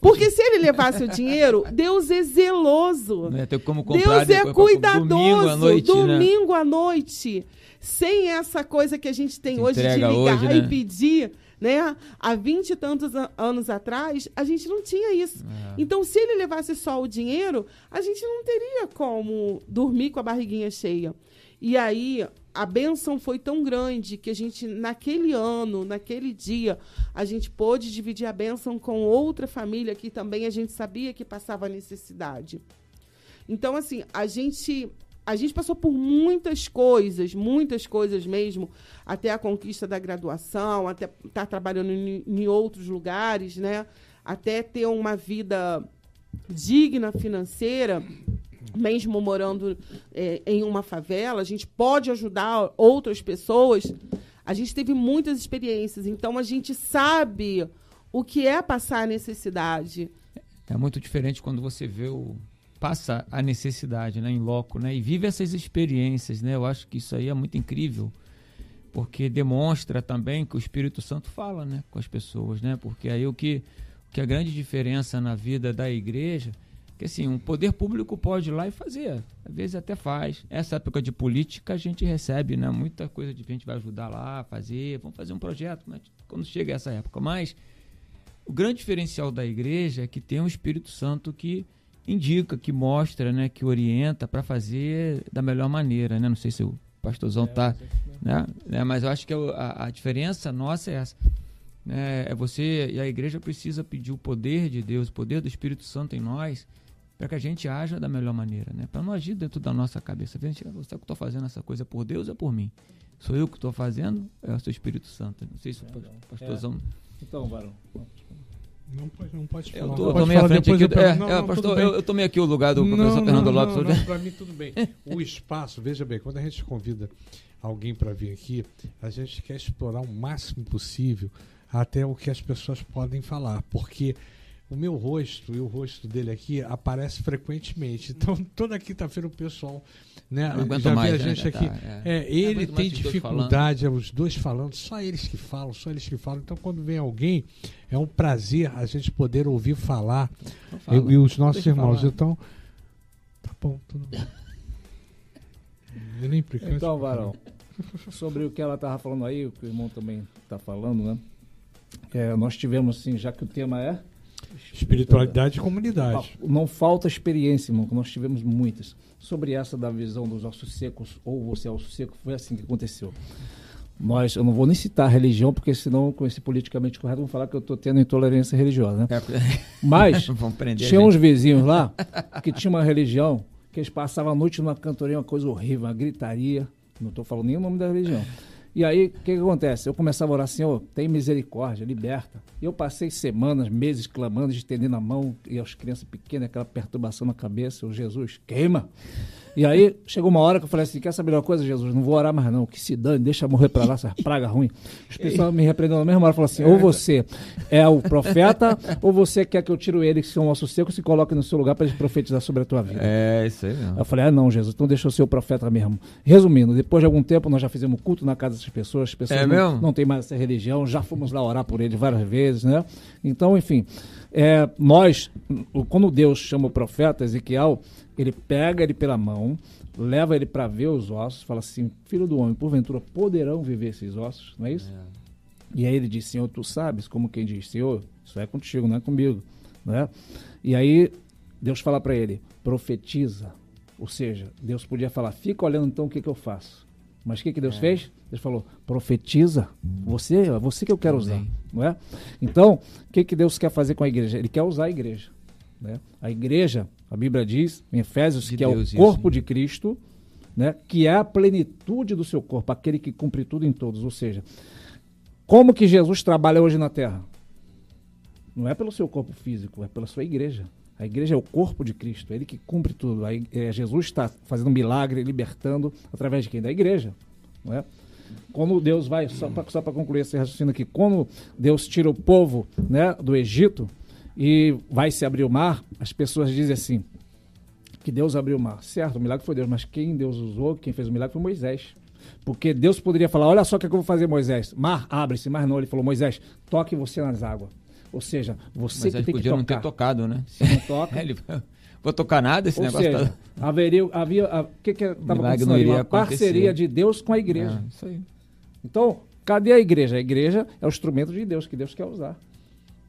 Porque se ele levasse o dinheiro, Deus é zeloso. Comprar Deus é cuidadoso. Domingo à noite. Né? Domingo né? à noite. Sem essa coisa que a gente tem hoje de ligar hoje, né? e pedir. Né? Há vinte e tantos anos atrás, a gente não tinha isso. É. Então, se ele levasse só o dinheiro, a gente não teria como dormir com a barriguinha cheia. E aí, a benção foi tão grande que a gente, naquele ano, naquele dia, a gente pôde dividir a benção com outra família que também a gente sabia que passava necessidade. Então, assim, a gente a gente passou por muitas coisas, muitas coisas mesmo, até a conquista da graduação, até estar tá trabalhando em, em outros lugares, né? Até ter uma vida digna financeira, mesmo morando é, em uma favela, a gente pode ajudar outras pessoas. A gente teve muitas experiências, então a gente sabe o que é passar a necessidade. É muito diferente quando você vê o, passa a necessidade, né, em loco, né, e vive essas experiências, né? Eu acho que isso aí é muito incrível, porque demonstra também que o Espírito Santo fala, né, com as pessoas, né? Porque aí o que que a grande diferença na vida da igreja, que assim, um poder público pode ir lá e fazer, às vezes até faz. Essa época de política a gente recebe, né, muita coisa de gente vai ajudar lá, fazer, vamos fazer um projeto, mas quando chega essa época, mas o grande diferencial da igreja é que tem um Espírito Santo que indica, que mostra, né, que orienta para fazer da melhor maneira, né? Não sei se o pastorzão é, né? né? Mas eu acho que a, a diferença nossa é essa. Né? É você e a igreja precisa pedir o poder de Deus, o poder do Espírito Santo em nós, para que a gente haja da melhor maneira, né? Para não agir dentro da nossa cabeça. A gente, você que estou fazendo essa coisa por Deus ou por mim? Sou eu que estou fazendo? É o seu Espírito Santo. Não sei se o pastorzão. É. Então, Varão. Não pode, não pode falar. Eu tô, frente aqui. Eu, é, não, é, não, pastor, eu, eu tomei aqui o lugar do professor Fernando Lopes. Não, para mim tudo bem. O espaço, veja bem, quando a gente convida alguém para vir aqui, a gente quer explorar o máximo possível até o que as pessoas podem falar, porque o meu rosto e o rosto dele aqui aparece frequentemente. Então, toda quinta-feira o pessoal né, já mais, vê a né, gente né, aqui. Tá, é. É, ele tem dificuldade, é, os dois falando, só eles que falam, só eles que falam. Então, quando vem alguém, é um prazer a gente poder ouvir falar. E, e, os nossos irmãos. Falar. Então, tá bom, tudo bem. então, Varão, sobre o que ela estava falando aí, o que o irmão também está falando, né? É, nós tivemos, assim, já que o tema é Espiritualidade e comunidade. Não falta experiência, irmão, que nós tivemos muitas. Sobre essa da visão dos ossos secos, ou você é osso seco, foi assim que aconteceu. Nós, eu não vou nem citar a religião, porque senão, com esse politicamente correto, vão falar que eu estou tendo intolerância religiosa. Né? É. Mas, tinha uns vizinhos lá que tinha uma religião que eles passavam a noite numa cantoria, uma coisa horrível, uma gritaria. Não estou falando nem o nome da religião. E aí, o que, que, acontece? Eu começava a orar, Senhor, tem misericórdia, liberta. E eu passei semanas, meses clamando, estendendo a mão, e as crianças pequenas, aquela perturbação na cabeça, o Jesus, queima. E aí chegou uma hora que eu falei assim: quer saber uma coisa, Jesus? Não vou orar mais, não. Que se dane, deixa morrer para lá, essa praga ruim. Os pessoal me repreendendo na mesma hora falaram assim: ou você é o profeta, ou você quer que eu tire ele, que são um osso seco, e se coloque no seu lugar para ele profetizar sobre a tua vida. É, isso aí mesmo. Eu falei: ah, não, Jesus, então deixa eu ser o profeta mesmo. Resumindo, depois de algum tempo, nós já fizemos culto na casa dessas pessoas, as pessoas é não, mesmo? não tem mais essa religião, já fomos lá orar por ele várias vezes, né? Então, enfim. É, nós, quando Deus chama o profeta Ezequiel, ele pega ele pela mão, leva ele para ver os ossos, fala assim: Filho do homem, porventura poderão viver esses ossos, não é isso? É. E aí ele diz: Senhor, tu sabes, como quem diz: Senhor, isso é contigo, não é comigo, não é? E aí Deus fala para ele: profetiza. Ou seja, Deus podia falar: fica olhando então o que, que eu faço. Mas o que, que Deus é. fez? Deus falou: profetiza. Você, é você que eu quero usar, não é? Então, o que, que Deus quer fazer com a igreja? Ele quer usar a igreja. Né? A igreja, a Bíblia diz em Efésios, de que Deus, é o corpo isso. de Cristo, né? que é a plenitude do seu corpo, aquele que cumpre tudo em todos. Ou seja, como que Jesus trabalha hoje na terra? Não é pelo seu corpo físico, é pela sua igreja. A igreja é o corpo de Cristo, é ele que cumpre tudo. Aí, é, Jesus está fazendo um milagre, libertando, através de quem? Da igreja. Não é? Quando Deus vai, só para concluir esse raciocínio aqui, quando Deus tira o povo né, do Egito, e vai se abrir o mar, as pessoas dizem assim, que Deus abriu o mar. Certo, o milagre foi Deus, mas quem Deus usou, quem fez o milagre foi Moisés. Porque Deus poderia falar, olha só o que, é que eu vou fazer, Moisés. Mar, abre-se, mas não. Ele falou, Moisés, toque você nas águas. Ou seja, você Mas que tem podia que não ter tocado, né? Se não toca... ele... Vou tocar nada esse Ou negócio. Seja, tá... haveria, havia, o que que estava acontecendo ali? Uma parceria de Deus com a igreja. É, isso aí. Então, cadê a igreja? A igreja é o instrumento de Deus que Deus quer usar.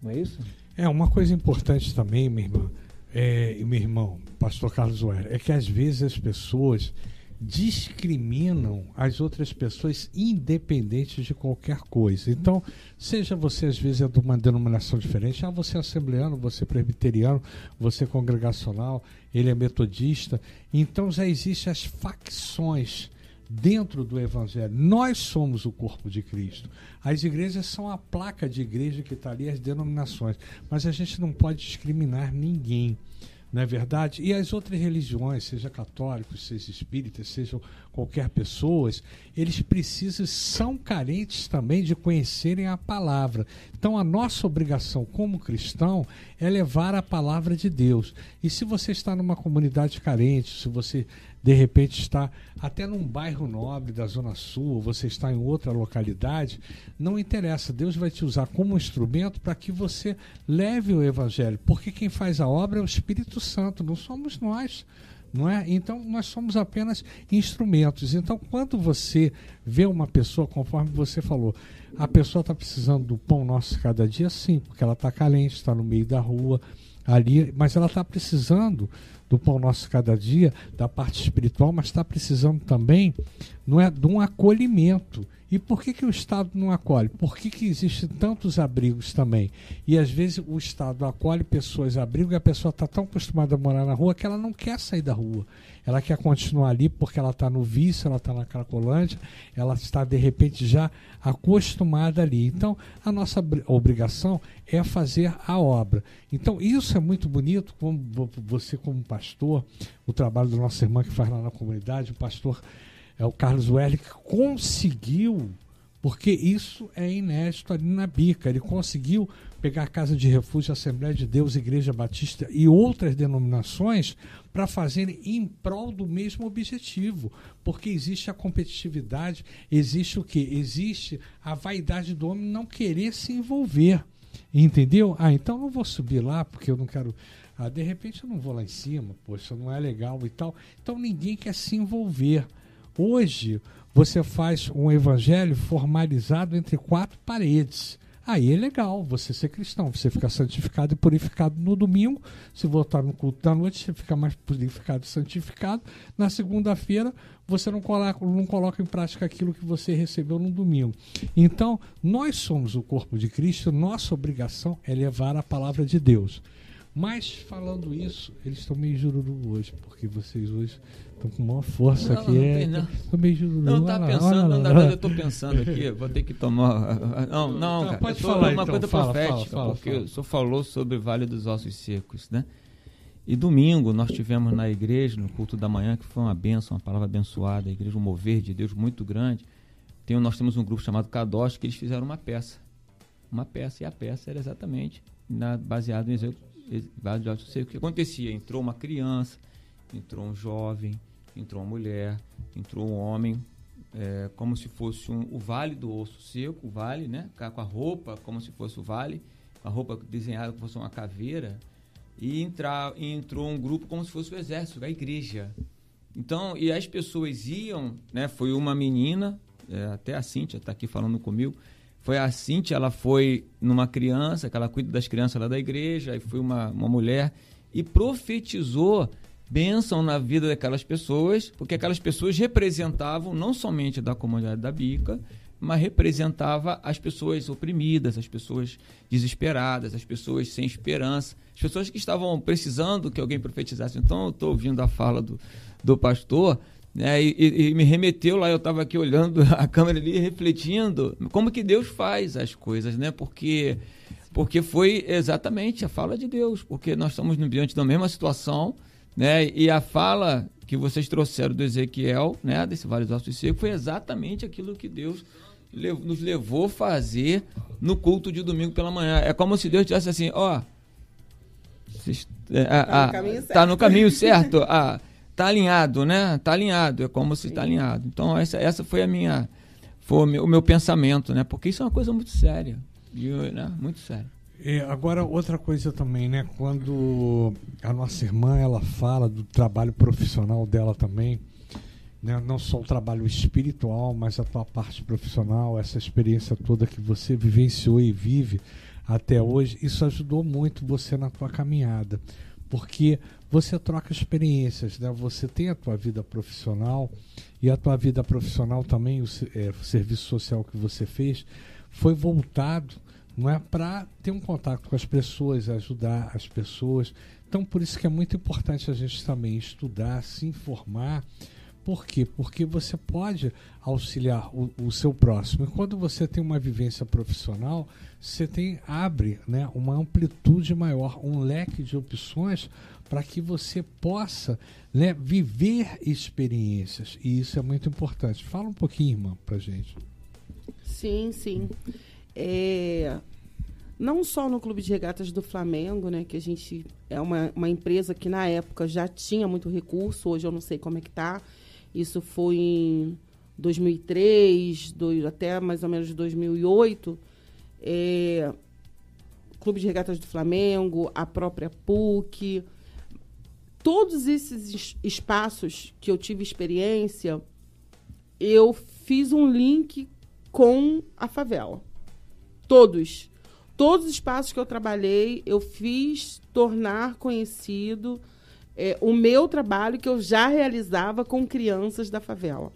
Não é isso? É, uma coisa importante também, minha irmã, é, e meu irmão, pastor Carlos Weir, é que às vezes as pessoas discriminam as outras pessoas independentes de qualquer coisa. Então, seja você às vezes é de uma denominação diferente, ah, você é assembleano, você é presbiteriano, você é congregacional, ele é metodista, então já existem as facções dentro do Evangelho. Nós somos o corpo de Cristo. As igrejas são a placa de igreja que está ali, as denominações. Mas a gente não pode discriminar ninguém. Não é verdade? E as outras religiões, seja católicos, seja espíritas, sejam qualquer pessoas, eles precisam, são carentes também de conhecerem a palavra. Então a nossa obrigação como cristão é levar a palavra de Deus. E se você está numa comunidade carente, se você de repente está até num bairro nobre da Zona Sul, ou você está em outra localidade, não interessa, Deus vai te usar como instrumento para que você leve o Evangelho, porque quem faz a obra é o Espírito Santo, não somos nós. Não é? Então nós somos apenas instrumentos. Então, quando você vê uma pessoa, conforme você falou, a pessoa está precisando do pão nosso cada dia, sim, porque ela está carente, está no meio da rua, ali, mas ela está precisando do pão nosso cada dia, da parte espiritual, mas está precisando também não é, de um acolhimento. E por que, que o Estado não acolhe? Por que, que existem tantos abrigos também? E às vezes o Estado acolhe pessoas abrigo e a pessoa está tão acostumada a morar na rua que ela não quer sair da rua. Ela quer continuar ali porque ela está no vício, ela está na Cracolândia, ela está de repente já acostumada ali. Então a nossa obrigação é fazer a obra. Então isso é muito bonito, como você como pastor, o trabalho da nossa irmã que faz lá na comunidade, o pastor é o Carlos que conseguiu, porque isso é inédito ali na Bica, ele conseguiu pegar a Casa de Refúgio, Assembleia de Deus, Igreja Batista e outras denominações para fazerem em prol do mesmo objetivo, porque existe a competitividade, existe o que? Existe a vaidade do homem não querer se envolver. Entendeu? Ah, então não vou subir lá porque eu não quero. Ah, de repente eu não vou lá em cima, poxa, não é legal e tal. Então ninguém quer se envolver. Hoje, você faz um evangelho formalizado entre quatro paredes. Aí é legal você ser cristão, você ficar santificado e purificado no domingo. Se voltar no culto da noite, você fica mais purificado e santificado. Na segunda-feira, você não coloca, não coloca em prática aquilo que você recebeu no domingo. Então, nós somos o corpo de Cristo, nossa obrigação é levar a palavra de Deus. Mas, falando isso, eles estão meio jururu hoje, porque vocês hoje Tô com maior força não, aqui. Não, é, não. Tô meio jururu. Não, tá pensando, não, na verdade eu pensando aqui, vou ter que tomar. Não, não, cara. Pode falar, uma então, coisa fala, profética, fala, fala, porque fala. o senhor falou sobre o Vale dos Ossos Secos, né? E domingo nós tivemos na igreja, no culto da manhã, que foi uma benção, uma palavra abençoada, a igreja, um mover de Deus muito grande. Tem, nós temos um grupo chamado Kadosh, que eles fizeram uma peça. Uma peça, e a peça era exatamente na, baseada em Vale dos Ossos Secos. O que acontecia? Entrou uma criança, entrou um jovem, entrou uma mulher, entrou um homem, é, como se fosse um, o vale do osso seco, o vale, né? Com a roupa, como se fosse o vale, a roupa desenhada como se fosse uma caveira, e, entrar, e entrou um grupo como se fosse o exército, a igreja. Então, e as pessoas iam, né? Foi uma menina, é, até a Cíntia está aqui falando comigo, foi a Cíntia, ela foi numa criança, que ela cuida das crianças lá da igreja, e foi uma, uma mulher, e profetizou bênção na vida daquelas pessoas, porque aquelas pessoas representavam não somente da comunidade da Bica, mas representava as pessoas oprimidas, as pessoas desesperadas, as pessoas sem esperança, as pessoas que estavam precisando que alguém profetizasse. Então, eu estou ouvindo a fala do, do pastor, né, e, e, me remeteu lá, eu estava aqui olhando a câmera ali, refletindo como que Deus faz as coisas, né? Porque, porque foi exatamente a fala de Deus, porque nós estamos diante da mesma situação, né? E a fala que vocês trouxeram do Ezequiel, né, desse Vale dos Ossos Secos, foi exatamente aquilo que Deus nos levou a fazer no culto de domingo pela manhã. É como se Deus dissesse assim, ó, está é, no, tá no caminho certo, ah, tá alinhado, né? Tá alinhado, é como se está alinhado. Então essa, essa foi a minha, foi o meu, o meu pensamento, né? Porque isso é uma coisa muito séria, né? Muito séria. É, agora, outra coisa também, né? Quando a nossa irmã ela fala do trabalho profissional dela também, né? não só o trabalho espiritual, mas a tua parte profissional, essa experiência toda que você vivenciou e vive até hoje, isso ajudou muito você na tua caminhada, porque você troca experiências, né? Você tem a tua vida profissional e a tua vida profissional também, o, é, o serviço social que você fez, foi voltado não é para ter um contato com as pessoas, ajudar as pessoas. Então, por isso que é muito importante a gente também estudar, se informar. Por quê? Porque você pode auxiliar o, o seu próximo. E quando você tem uma vivência profissional, você tem abre né, uma amplitude maior, um leque de opções para que você possa né, viver experiências. E isso é muito importante. Fala um pouquinho, irmã, para gente. Sim, sim. É, não só no Clube de Regatas do Flamengo, né, que a gente é uma, uma empresa que na época já tinha muito recurso, hoje eu não sei como é que está. Isso foi em 2003, do, até mais ou menos 2008. É, Clube de Regatas do Flamengo, a própria PUC, todos esses espaços que eu tive experiência, eu fiz um link com a favela. Todos. Todos os espaços que eu trabalhei, eu fiz tornar conhecido é, o meu trabalho que eu já realizava com crianças da favela.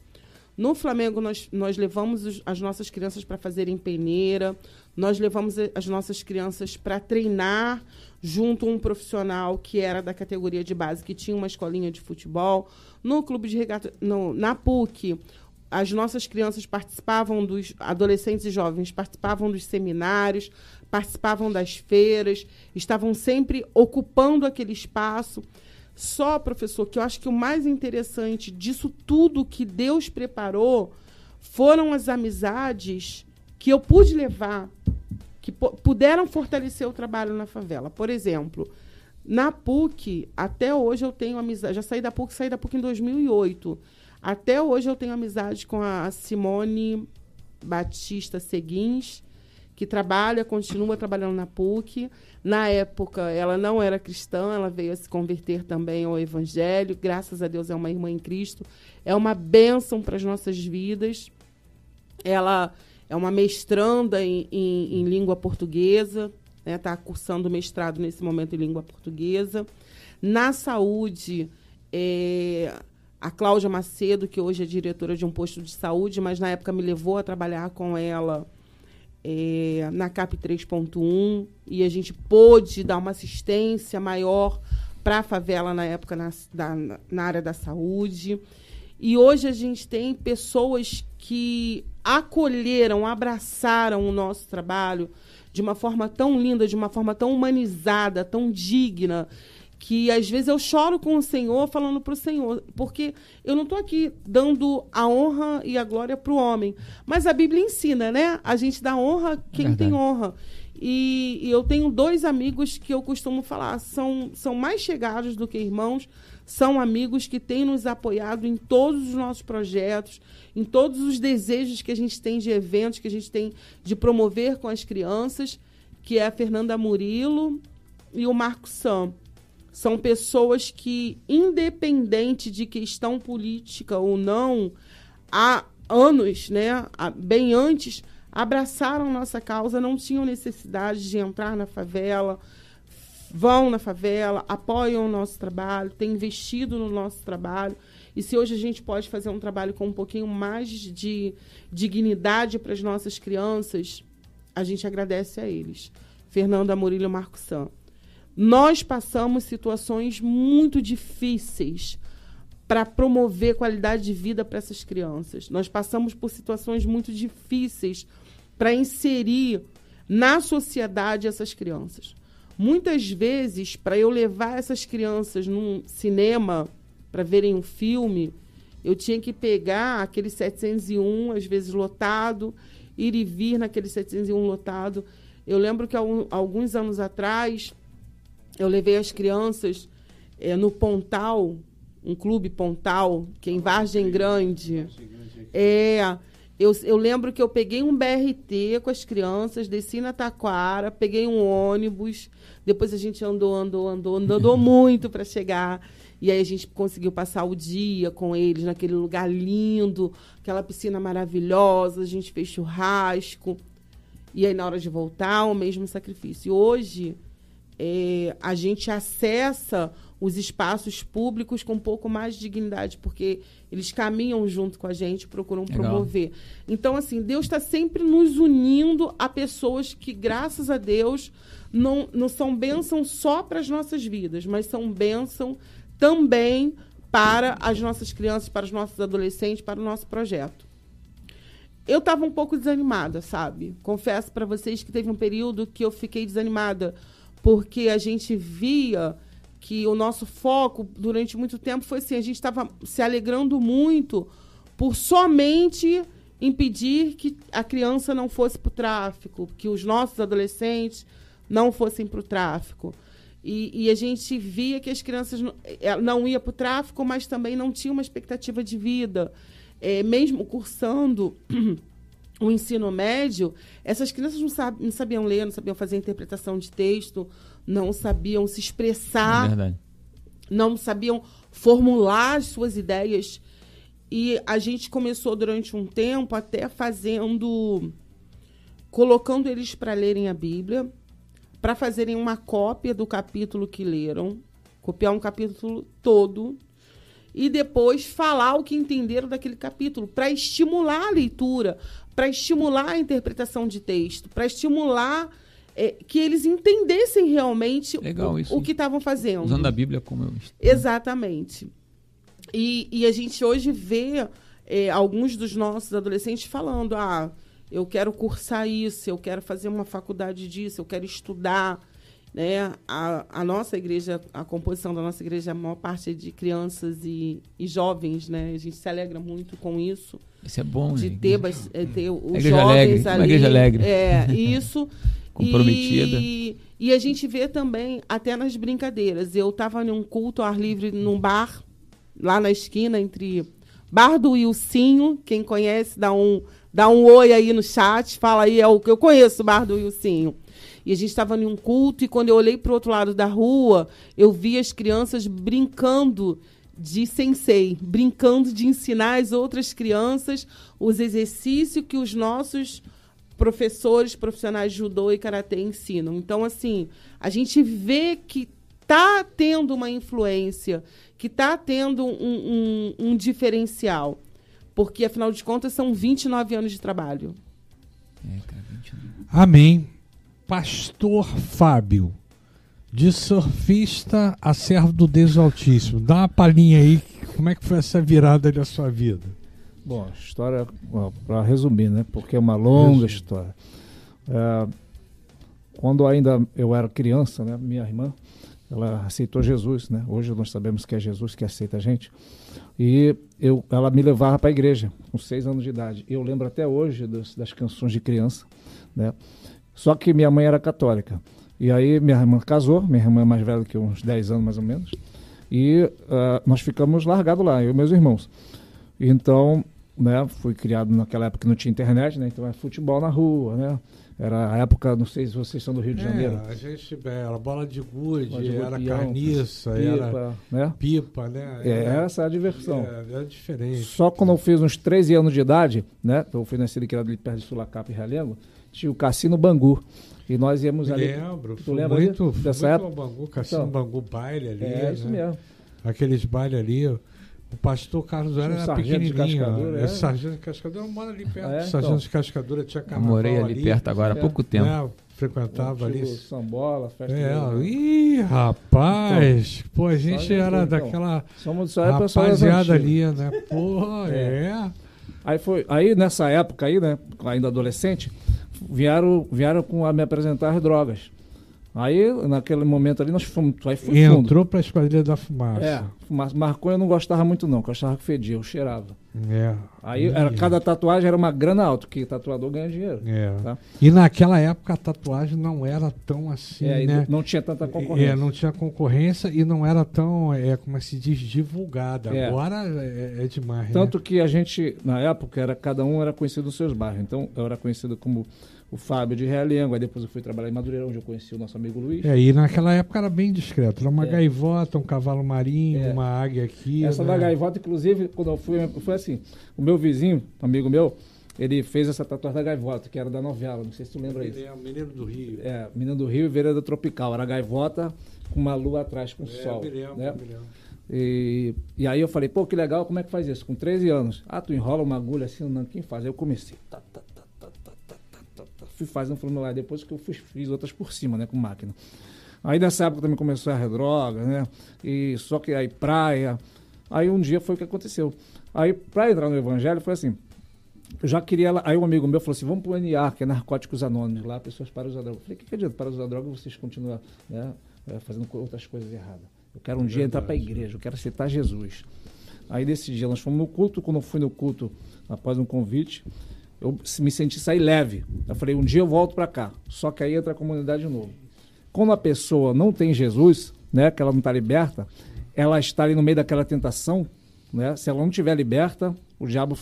No Flamengo, nós, nós levamos os, as nossas crianças para fazerem peneira, nós levamos as nossas crianças para treinar junto a um profissional que era da categoria de base, que tinha uma escolinha de futebol. No clube de regata, no, na PUC, as nossas crianças participavam dos adolescentes e jovens participavam dos seminários, participavam das feiras, estavam sempre ocupando aquele espaço. Só, professor, que eu acho que o mais interessante disso tudo que Deus preparou foram as amizades que eu pude levar, que puderam fortalecer o trabalho na favela. Por exemplo, na PUC, até hoje eu tenho amizade. Já saí da PUC, saí da PUC em 2008. Até hoje eu tenho amizade com a Simone Batista Seguins, que trabalha, continua trabalhando na PUC. Na época, ela não era cristã, ela veio a se converter também ao Evangelho. Graças a Deus, é uma irmã em Cristo. É uma bênção para as nossas vidas. Ela é uma mestranda em, em, em língua portuguesa, está né? cursando mestrado nesse momento em língua portuguesa. Na saúde, é, a Cláudia Macedo, que hoje é diretora de um posto de saúde, mas na época me levou a trabalhar com ela é, na CAP 3.1 e a gente pôde dar uma assistência maior para a favela na época na, na, na área da saúde. E hoje a gente tem pessoas que acolheram, abraçaram o nosso trabalho de uma forma tão linda, de uma forma tão humanizada, tão digna, que às vezes eu choro com o Senhor falando para o Senhor, porque eu não estou aqui dando a honra e a glória para o homem, mas a Bíblia ensina, né? A gente dá honra quem Verdade. tem honra. E, e, eu tenho dois amigos que eu costumo falar, são, são mais chegados do que irmãos, são amigos que têm nos apoiado em todos os nossos projetos, em todos os desejos que a gente tem de eventos, que a gente tem de promover com as crianças, que é a Fernanda Murilo e o Marco Sam são pessoas que, independente de questão política ou não, há anos, né, bem antes, abraçaram nossa causa, não tinham necessidade de entrar na favela, vão na favela, apoiam o nosso trabalho, têm investido no nosso trabalho. E se hoje a gente pode fazer um trabalho com um pouquinho mais de dignidade para as nossas crianças, a gente agradece a eles. Fernanda Murilho Marco San. Nós passamos situações muito difíceis para promover qualidade de vida para essas crianças. Nós passamos por situações muito difíceis para inserir na sociedade essas crianças. Muitas vezes, para eu levar essas crianças num cinema para verem um filme, eu tinha que pegar aquele 701, às vezes lotado, ir e vir naquele 701 lotado. Eu lembro que alguns anos atrás eu levei as crianças é, no Pontal, um clube Pontal, que é em Vargem Grande. É, eu, eu lembro que eu peguei um BRT com as crianças, desci na Taquara, peguei um ônibus, depois a gente andou, andou, andou, andou muito para chegar. E aí a gente conseguiu passar o dia com eles naquele lugar lindo, aquela piscina maravilhosa, a gente fez churrasco. E aí na hora de voltar, o mesmo sacrifício. E hoje é, a gente acessa os espaços públicos com um pouco mais de dignidade, porque eles caminham junto com a gente, procuram Legal. promover. Então, assim, Deus está sempre nos unindo a pessoas que, graças a Deus, não, não são bênção só para as nossas vidas, mas são bênção também para as nossas crianças, para os nossos adolescentes, para o nosso projeto. Eu estava um pouco desanimada, sabe? Confesso para vocês que teve um período que eu fiquei desanimada porque a gente via que o nosso foco durante muito tempo foi assim, a gente estava se alegrando muito por somente impedir que a criança não fosse para o tráfico, que os nossos adolescentes não fossem para o tráfico. E, e, a gente via que as crianças não, é, não iam para o tráfico, mas também não tinham uma expectativa de vida. É, mesmo cursando o ensino médio, essas crianças não, sabe, não sabiam ler, não sabiam fazer interpretação de texto, não sabiam se expressar, é não sabiam formular as suas ideias. E a gente começou durante um tempo até fazendo. colocando eles para lerem a Bíblia, para fazerem uma cópia do capítulo que leram, Copiar um capítulo todo e depois falar o que entenderam daquele capítulo, para estimular a leitura, para estimular a interpretação de texto, para estimular é, que eles entendessem realmente Legal, o, o, que estavam fazendo. Usando a Bíblia como eu Exatamente. E, e a gente hoje vê é, alguns dos nossos adolescentes falando: ah, eu quero cursar isso, eu quero fazer uma faculdade disso, eu quero estudar. Né? A, a nossa igreja, a composição da nossa igreja, a maior parte é de crianças e, e jovens, né? A gente se alegra muito com isso. Isso é bom, de né? ter, é, ter os jovens alegre, ali. Uma igreja alegre. É, isso. Comprometida. E, e a gente vê também, até nas brincadeiras. Eu estava num culto ao ar livre num bar, lá na esquina, entre Bar do Wilsinho. Quem conhece, dá um, dá um oi aí no chat. Fala aí, é o que eu conheço, Bar do Wilsinho. E a gente estava em um culto, e quando eu olhei para o outro lado da rua, eu vi as crianças brincando de sensei, brincando de ensinar as outras crianças os exercícios que os nossos professores profissionais de judô e karatê ensinam. Então, assim, a gente vê que está tendo uma influência, que está tendo um, um, um diferencial. Porque, afinal de contas, são 29 anos de trabalho. É, cara, 29. Amém pastor Fábio, de surfista a servo do Deus Altíssimo. Dá uma palhinha aí, como é que foi essa virada da sua vida? Bom, história, para resumir, né? Porque é uma longa história. É, quando ainda eu era criança, né? Minha irmã, ela aceitou Jesus, né? Hoje nós sabemos que é Jesus que aceita a gente. E eu, ela me levava para a igreja com seis anos de idade. Eu lembro até hoje das, das canções de criança, né? Só que minha mãe era católica. E aí minha irmã casou, minha irmã é mais velha que uns 10 anos mais ou menos. E uh, nós ficamos largados lá, eu e meus irmãos. Então, né, fui criado naquela época que não tinha internet, né? Então é futebol na rua, né? Era a época, não sei se vocês são do Rio de é, Janeiro. A gente era bola de gude, bola de era pião, carniça, pipa, era né? pipa, né? É, era, essa é a diversão. É, era diferente. Só quando eu fiz uns 13 anos de idade, né? Eu fui nascido aqui ali perto de Sulacapa e Realengo, tinha o Cassino Bangu. E nós íamos Me ali. Lembro, tu lembra muito, dessa muito época? Bangu, Cassino então, Bangu, baile ali. É, isso né? mesmo. Aqueles bailes ali. O pastor Carlos era, era pequenininho. É. Sargento de Cascadura, eu moro ali perto. É, Sargento então. de Cascadura tinha carnaval Morei ali, ali perto agora há pouco tempo. Né? frequentava ali. Sambola, festa. É, ih, rapaz! Então, pô, a gente era então, daquela somos rapaziada ali, né? Pô, é. é. Aí foi, aí nessa época aí, né, ainda adolescente, vieram, vieram com a me apresentar as drogas. Aí, naquele momento ali, nós fomos. Aí fui Entrou para a Esquadrilha da Fumaça. É, fumaça. Maconha eu não gostava muito, não, porque eu achava que fedia, eu cheirava. É. Aí era, cada tatuagem era uma grana alta, que tatuador ganha dinheiro. É. Tá? E naquela época a tatuagem não era tão assim. É, né? Não tinha tanta concorrência. É, não tinha concorrência e não era tão, é, como é se diz, divulgada. É. Agora é, é demais. Tanto né? que a gente, na época, era, cada um era conhecido nos seus bairros. Então eu era conhecido como o Fábio de Realengo, aí depois eu fui trabalhar em Madureira, onde eu conheci o nosso amigo Luiz. É, e naquela época era bem discreto. Era uma é. gaivota, um cavalo marinho, é. uma águia aqui. Essa né? da gaivota, inclusive, quando eu fui, foi assim, o meu vizinho, amigo meu, ele fez essa tatuagem da gaivota, que era da novela, não sei se tu lembra isso. Ele é Menino do Rio. É, Menino do Rio e Vereda Tropical. Era gaivota com uma lua atrás, com é, sol. Lembro, né? E, e aí eu falei, pô, que legal, como é que faz isso? Com 13 anos. Ah, tu enrola uma agulha assim, não, quem faz? Aí eu comecei. Tá, tá, fui fazendo Fórmula depois que eu fiz, fiz outras por cima, né, com máquina. Aí nessa época também começou a droga, né? E só que aí praia. Aí um dia foi o que aconteceu. Aí para entrar no evangelho foi assim, eu já queria. Aí um amigo meu falou assim: vamos para o NA, que é Narcóticos Anônimos, lá pessoas para usar droga. Eu falei: o que, que adianta para usar droga vocês continuam né, é, fazendo outras coisas erradas? Eu quero um é dia entrar para a igreja, eu quero aceitar Jesus. Aí desse dia nós fomos no culto, quando eu fui no culto, após um convite, eu me senti sair leve. Eu falei, um dia eu volto para cá. Só que aí entra a comunidade de novo. Quando a pessoa não tem Jesus, né, que ela não está liberta, ela está ali no meio daquela tentação, né? Se ela não estiver liberta, o diabo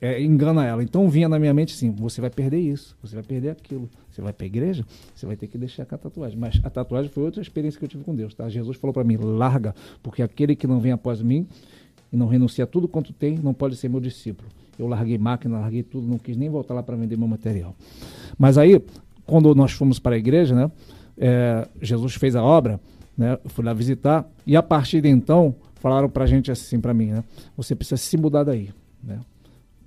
é, engana ela. Então vinha na minha mente assim: você vai perder isso, você vai perder aquilo. Você vai para a igreja, você vai ter que deixar com a tatuagem. Mas a tatuagem foi outra experiência que eu tive com Deus. Tá? Jesus falou para mim: larga, porque aquele que não vem após mim e não renuncia a tudo quanto tem, não pode ser meu discípulo. Eu larguei máquina, larguei tudo, não quis nem voltar lá para vender meu material. Mas aí, quando nós fomos para a igreja, né, é, Jesus fez a obra, né? Eu fui lá visitar e a partir de então falaram pra gente assim, pra mim, né? Você precisa se mudar daí, né?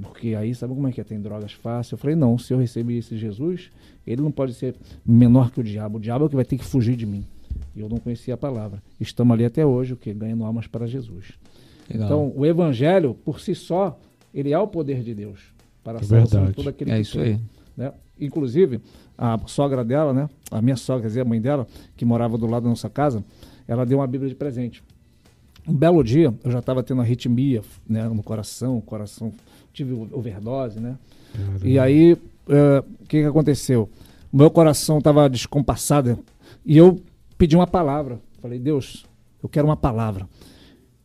Porque aí, sabe como é que é? Tem drogas fáceis. Eu falei, não, se eu receber esse Jesus, ele não pode ser menor que o diabo. O diabo é que vai ter que fugir de mim. E eu não conhecia a palavra. Estamos ali até hoje, o que? Ganhando almas para Jesus. Legal. Então, o evangelho, por si só, ele é o poder de Deus para a salvação de todo aquele é que isso aí. Né? Inclusive, a sogra dela, né? A minha sogra, quer dizer, a mãe dela, que morava do lado da nossa casa, ela deu uma Bíblia de presente. Um belo dia, eu já estava tendo arritmia né, no coração, coração, tive overdose, né? E aí, é, o que, que aconteceu? O meu coração estava descompassado e eu pedi uma palavra. Falei, Deus, eu quero uma palavra.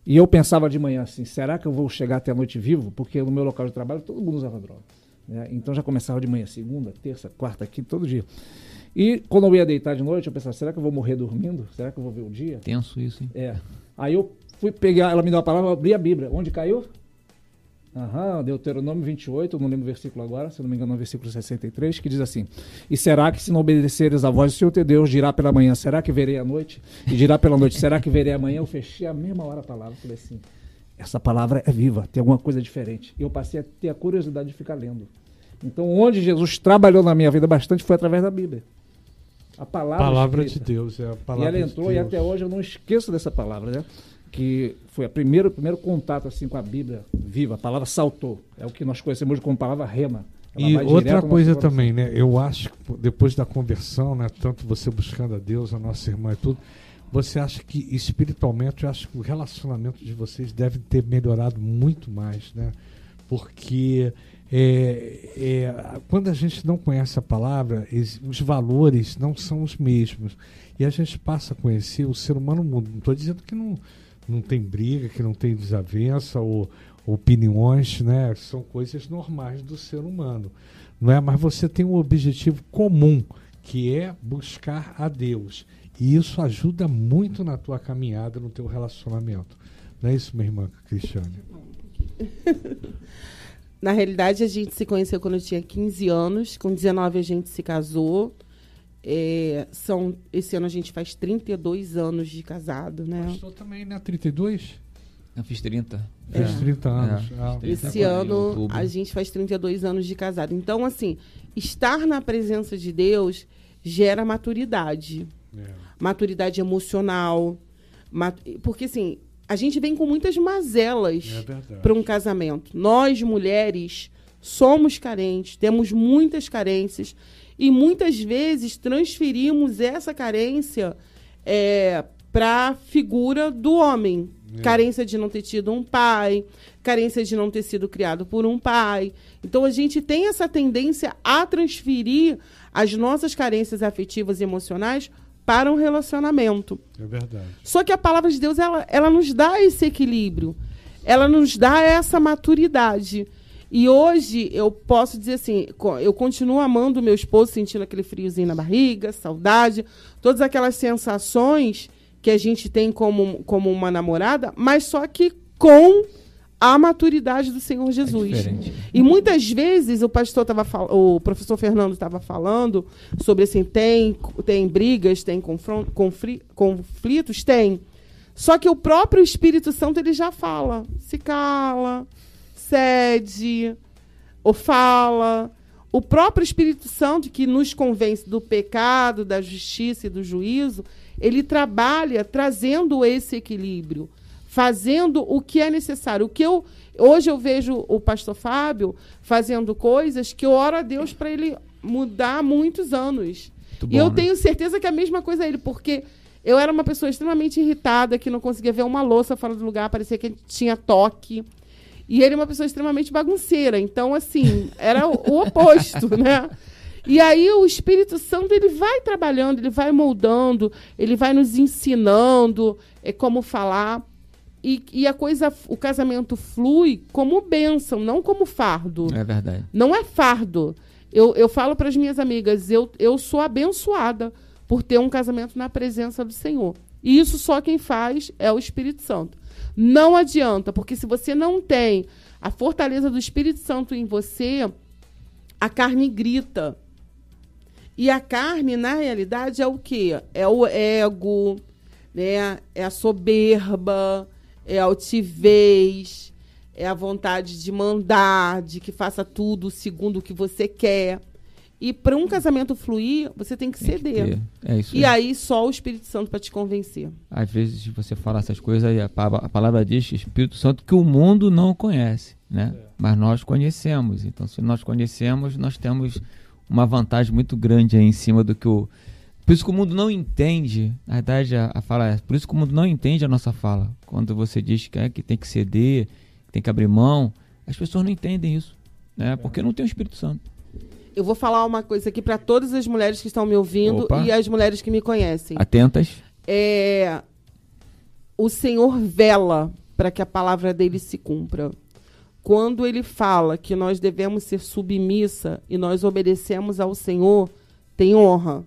E eu pensava de manhã assim, será que eu vou chegar até a noite vivo? Porque no meu local de trabalho todo mundo usava droga. Né? Então já começava de manhã, segunda, terça, quarta, quinta, todo dia. E quando eu ia deitar de noite, eu pensava, será que eu vou morrer dormindo? Será que eu vou ver o dia? Tenso isso, hein? É. Aí eu fui pegar, ela me deu a palavra, abri a Bíblia. Onde caiu? Aham, Deuteronômio 28, não lembro o versículo agora, se não me engano, é o versículo 63, que diz assim: E será que se não obedeceres a voz do Senhor teu Deus, dirá pela manhã, será que verei a noite? E dirá pela noite, será que verei amanhã? Eu fechei a mesma hora a palavra, falei assim: essa palavra é viva, tem alguma coisa diferente. E eu passei a ter a curiosidade de ficar lendo. Então, onde Jesus trabalhou na minha vida bastante foi através da Bíblia. A palavra, palavra de Deus, é a palavra E ela entrou de e até hoje eu não esqueço dessa palavra, né? Que foi o primeiro, primeiro contato assim com a Bíblia viva, a palavra saltou. É o que nós conhecemos como palavra rema. Ela e outra coisa também, né? Eu acho que depois da conversão, né, tanto você buscando a Deus, a nossa irmã e tudo, você acha que espiritualmente, eu acho que o relacionamento de vocês deve ter melhorado muito mais, né? Porque é, é, quando a gente não conhece a palavra, os valores não são os mesmos. E a gente passa a conhecer o ser humano mundo. Não estou dizendo que não, não tem briga, que não tem desavença ou opiniões, né? São coisas normais do ser humano. Não é? Mas você tem um objetivo comum, que é buscar a Deus. E isso ajuda muito na tua caminhada, no teu relacionamento. Não é isso, minha irmã Cristiane? Na realidade, a gente se conheceu quando eu tinha 15 anos. Com 19 a gente se casou. É, são, esse ano a gente faz 32 anos de casado, né? Pastor também, né? 32? Eu fiz 30. É. Fiz 30 anos. É. Ah. Esse ano a gente faz 32 anos de casado. Então, assim, estar na presença de Deus gera maturidade. É. Maturidade emocional. Mat... Porque, assim, a gente vem com muitas mazelas é para um casamento. Nós, mulheres, somos carentes, temos muitas carências e muitas vezes transferimos essa carência é, para a figura do homem. É. Carência de não ter tido um pai, carência de não ter sido criado por um pai. Então a gente tem essa tendência a transferir as nossas carências afetivas e emocionais para um relacionamento. É verdade. Só que a palavra de Deus, ela, ela nos dá esse equilíbrio. Ela nos dá essa maturidade. E hoje eu posso dizer assim, eu continuo amando o meu esposo, sentindo aquele friozinho na barriga, saudade, todas aquelas sensações que a gente tem como, como uma namorada, mas só que com a maturidade do Senhor é Jesus. É e muitas vezes o pastor tava o professor Fernando estava falando sobre assim, tem tem brigas, tem conflitos, tem. Só que o próprio Espírito Santo ele já fala, se cala, cede, ou fala. O próprio Espírito Santo que nos convence do pecado, da justiça e do juízo, ele trabalha trazendo esse equilíbrio fazendo o que é necessário. O que eu hoje eu vejo o pastor Fábio fazendo coisas que eu oro a Deus para ele mudar há muitos anos. Muito e eu né? tenho certeza que é a mesma coisa ele, porque eu era uma pessoa extremamente irritada, que não conseguia ver uma louça fora do lugar, parecia que tinha toque. E ele é uma pessoa extremamente bagunceira. Então, assim, era o, oposto, né? E aí o Espírito Santo ele vai trabalhando, ele vai moldando, ele vai nos ensinando é, como falar. E, e, a coisa, o casamento flui como bênção, não como fardo. É verdade. Não é fardo. Eu, eu falo para as minhas amigas, eu, eu sou abençoada por ter um casamento na presença do Senhor. E isso só quem faz é o Espírito Santo. Não adianta, porque se você não tem a fortaleza do Espírito Santo em você, a carne grita. E a carne, na realidade, é o quê? É o ego, né? É a soberba, é a altivez, é a vontade de mandar, de que faça tudo segundo o que você quer. E para um casamento fluir, você tem que tem ceder. Que é isso e aí. aí só o Espírito Santo para te convencer. Às vezes você fala essas coisas e a, a palavra diz Espírito Santo que o mundo não conhece, né? É. Mas nós conhecemos. Então, se nós conhecemos, nós temos uma vantagem muito grande aí em cima do que o por isso que o mundo não entende, na verdade a, a fala é, por isso que o mundo não entende a nossa fala. Quando você diz que, é, que tem que ceder, que tem que abrir mão, as pessoas não entendem isso, né? Porque não tem o Espírito Santo. Eu vou falar uma coisa aqui para todas as mulheres que estão me ouvindo Opa. e as mulheres que me conhecem. Atentas. É, o Senhor vela para que a palavra dele se cumpra. Quando ele fala que nós devemos ser submissa e nós obedecemos ao Senhor, tem honra.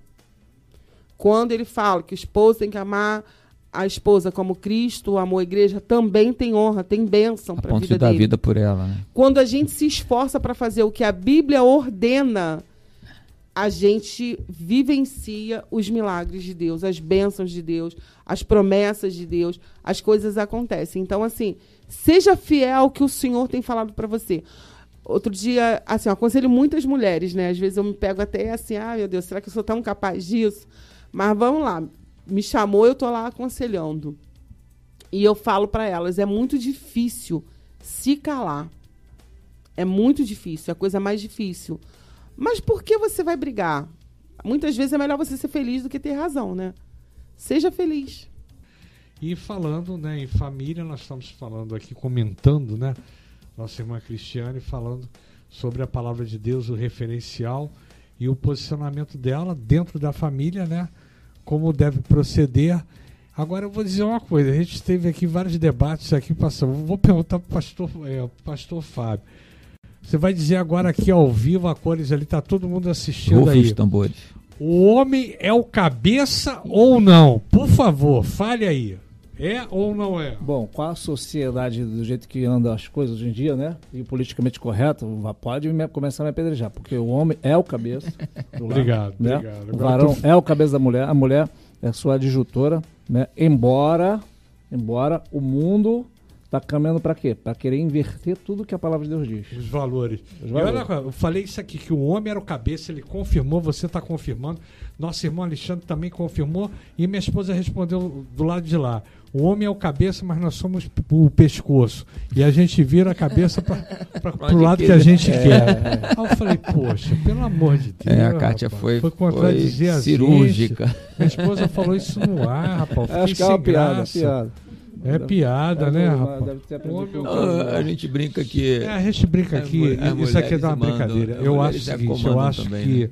Quando ele fala que o esposo tem que amar a esposa como Cristo amou a igreja, também tem honra, tem bênção para a vida da dele. vida por ela. Né? Quando a gente se esforça para fazer o que a Bíblia ordena, a gente vivencia os milagres de Deus, as bênçãos de Deus, as promessas de Deus, as coisas acontecem. Então, assim, seja fiel ao que o Senhor tem falado para você. Outro dia, assim, eu aconselho muitas mulheres, né? Às vezes eu me pego até assim, ah, meu Deus, será que eu sou tão capaz disso? Mas vamos lá, me chamou, eu estou lá aconselhando. E eu falo para elas, é muito difícil se calar. É muito difícil, é a coisa mais difícil. Mas por que você vai brigar? Muitas vezes é melhor você ser feliz do que ter razão, né? Seja feliz. E falando né, em família, nós estamos falando aqui, comentando, né? Nossa irmã Cristiane falando sobre a palavra de Deus, o referencial e o posicionamento dela dentro da família, né? Como deve proceder. Agora eu vou dizer uma coisa, a gente teve aqui vários debates aqui passando. Vou perguntar para o pastor, é, pastor Fábio. Você vai dizer agora aqui ao vivo a cores ali, tá todo mundo assistindo aí. Os tambores. O homem é o cabeça ou não? Por favor, fale aí. É ou não é? Bom, com a sociedade do jeito que anda as coisas hoje em dia, né? E politicamente correto, pode me, começar a me apedrejar, porque o homem é o cabeça. Do obrigado, lado, né? obrigado. O varão é o cabeça da mulher, a mulher é sua adjutora, né? Embora, embora o mundo está caminhando para quê? Para querer inverter tudo que a palavra de Deus diz. Os valores. Os valores. E olha, eu falei isso aqui, que o homem era o cabeça, ele confirmou, você está confirmando. Nosso irmão Alexandre também confirmou. E minha esposa respondeu do lado de lá. O homem é o cabeça, mas nós somos o pescoço. E a gente vira a cabeça para o lado que a gente é. quer. Aí eu falei, poxa, pelo amor de Deus. É, a Kátia rapaz, foi, foi foi cirúrgica. Gente. Minha esposa falou isso no ar, rapaz. Acho que é uma piada, piada. É piada, né, rapaz? a gente brinca que. É, a gente brinca aqui. isso aqui é uma brincadeira. Eu acho o seguinte, eu acho também, que. Né?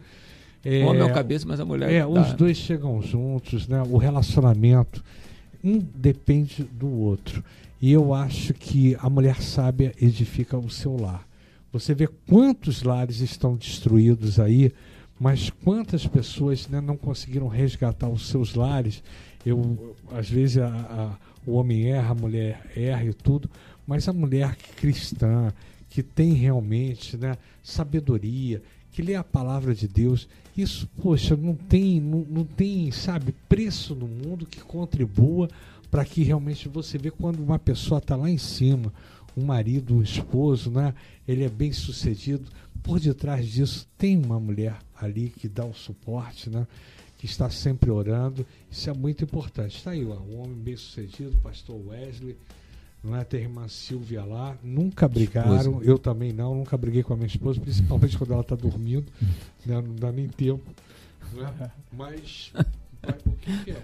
É, o homem é o cabeça, mas a mulher. É, tá. os dois chegam juntos, né? O relacionamento um depende do outro. E eu acho que a mulher sábia edifica o seu lar. Você vê quantos lares estão destruídos aí, mas quantas pessoas né, não conseguiram resgatar os seus lares. Eu, às vezes a, a, o homem erra, a mulher erra e tudo, mas a mulher cristã, que tem realmente né, sabedoria, que lê a palavra de Deus, isso, poxa, não tem, não, não tem, sabe, preço no mundo que contribua para que realmente você vê quando uma pessoa está lá em cima, um marido, um esposo, né? Ele é bem sucedido. Por detrás disso tem uma mulher ali que dá o suporte, né? Que está sempre orando. Isso é muito importante. Está aí, ó, um homem bem sucedido, pastor Wesley, não é? Tem a irmã Silvia lá, nunca brigaram, esposa. eu também não, nunca briguei com a minha esposa, principalmente quando ela está dormindo, né? não dá nem tempo. Né? Mas, mas o que, que é?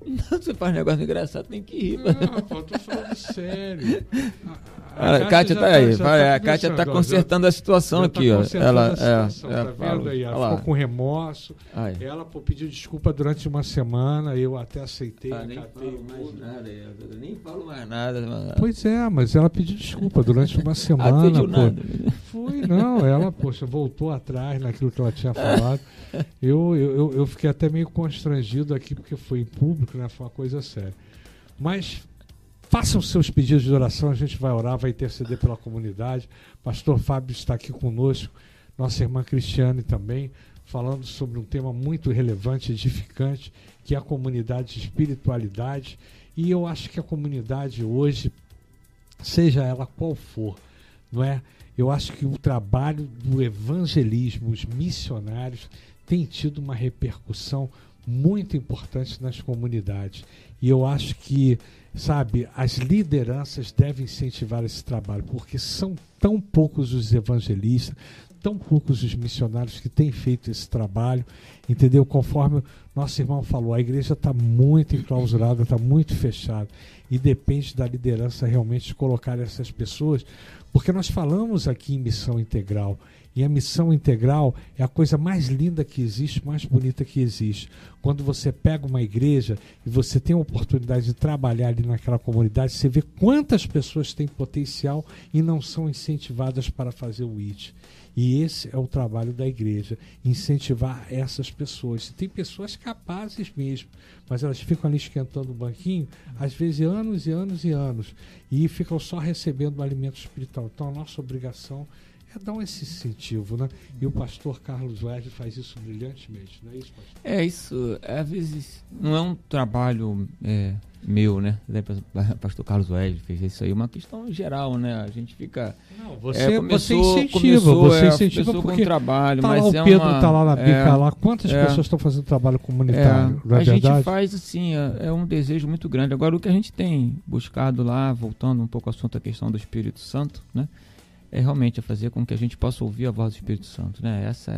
Não, você faz um negócio engraçado, tem que rir. Não, rapaz, eu tô falando sério. A, a, a Kátia tá, aí. Tá, tá a Kátia tá consertando a situação já aqui, ó. Ela, a situação, é, tá vendo aí? Ela ficou com remorso. Ela pô, pediu desculpa durante uma semana, eu até aceitei, ah, nem falo mais nada, eu nem falo mais nada. Pois é, mas ela pediu desculpa durante uma semana. Pô. nada. Foi, não, ela, poxa, voltou atrás naquilo que ela tinha falado. Eu, eu, eu fiquei até meio constrangido aqui, porque foi em público, né? Foi uma coisa séria. Mas Façam seus pedidos de oração, a gente vai orar, vai interceder pela comunidade. Pastor Fábio está aqui conosco, nossa irmã Cristiane também. falando sobre um tema muito relevante, edificante, que é a comunidade de espiritualidade. E eu acho que a comunidade hoje, seja ela qual for, não é? Eu acho que o trabalho do evangelismo, os missionários, tem tido uma repercussão muito importante nas comunidades. E eu acho que, sabe, as lideranças devem incentivar esse trabalho, porque são tão poucos os evangelistas, tão poucos os missionários que têm feito esse trabalho, entendeu? Conforme nosso irmão falou, a igreja está muito enclausurada, está muito fechada. E depende da liderança realmente colocar essas pessoas, porque nós falamos aqui em missão integral. E a missão integral é a coisa mais linda que existe, mais bonita que existe. Quando você pega uma igreja e você tem a oportunidade de trabalhar ali naquela comunidade, você vê quantas pessoas têm potencial e não são incentivadas para fazer o IT. E esse é o trabalho da igreja, incentivar essas pessoas. Tem pessoas capazes mesmo, mas elas ficam ali esquentando o banquinho, às vezes anos e anos e anos, e ficam só recebendo o alimento espiritual. Então a nossa obrigação dar esse incentivo, né? E o pastor Carlos Wesley faz isso brilhantemente, não é isso, pastor? É isso. Às vezes não é um trabalho é, meu, né? O pastor Carlos Wesley fez isso aí, uma questão geral, né? A gente fica. Não, você, é, começou, você incentiva, começou, você é, incentiva porque com trabalho, tá mas lá o é Pedro uma, tá lá na bica é, lá. Quantas é, pessoas estão fazendo trabalho comunitário? É, é a verdade? gente faz assim, é, é, um desejo muito grande. Agora o que a gente tem buscado lá, voltando um pouco ao assunto da questão do Espírito Santo, né? É realmente a fazer com que a gente possa ouvir a voz do Espírito Santo, né? Essa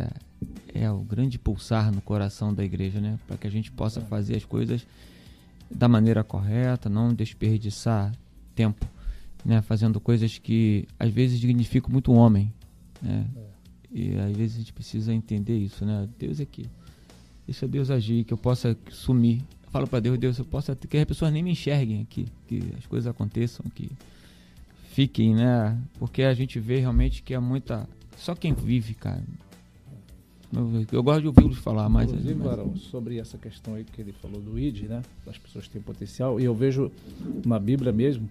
é, é o grande pulsar no coração da igreja, né? Para que a gente possa fazer as coisas da maneira correta, não desperdiçar tempo, né? Fazendo coisas que às vezes dignificam muito o homem, né? E às vezes a gente precisa entender isso, né? Deus é que deixa Deus agir, que eu possa sumir. Eu falo para Deus, Deus, eu possa que as pessoas nem me enxerguem aqui, que as coisas aconteçam, que fiquem, né? Porque a gente vê realmente que é muita. Só quem vive, cara. Eu, eu gosto de ouvi-los falar, mas. Inclusive, Barão, sobre essa questão aí que ele falou do ID, né? As pessoas têm potencial. E eu vejo na Bíblia mesmo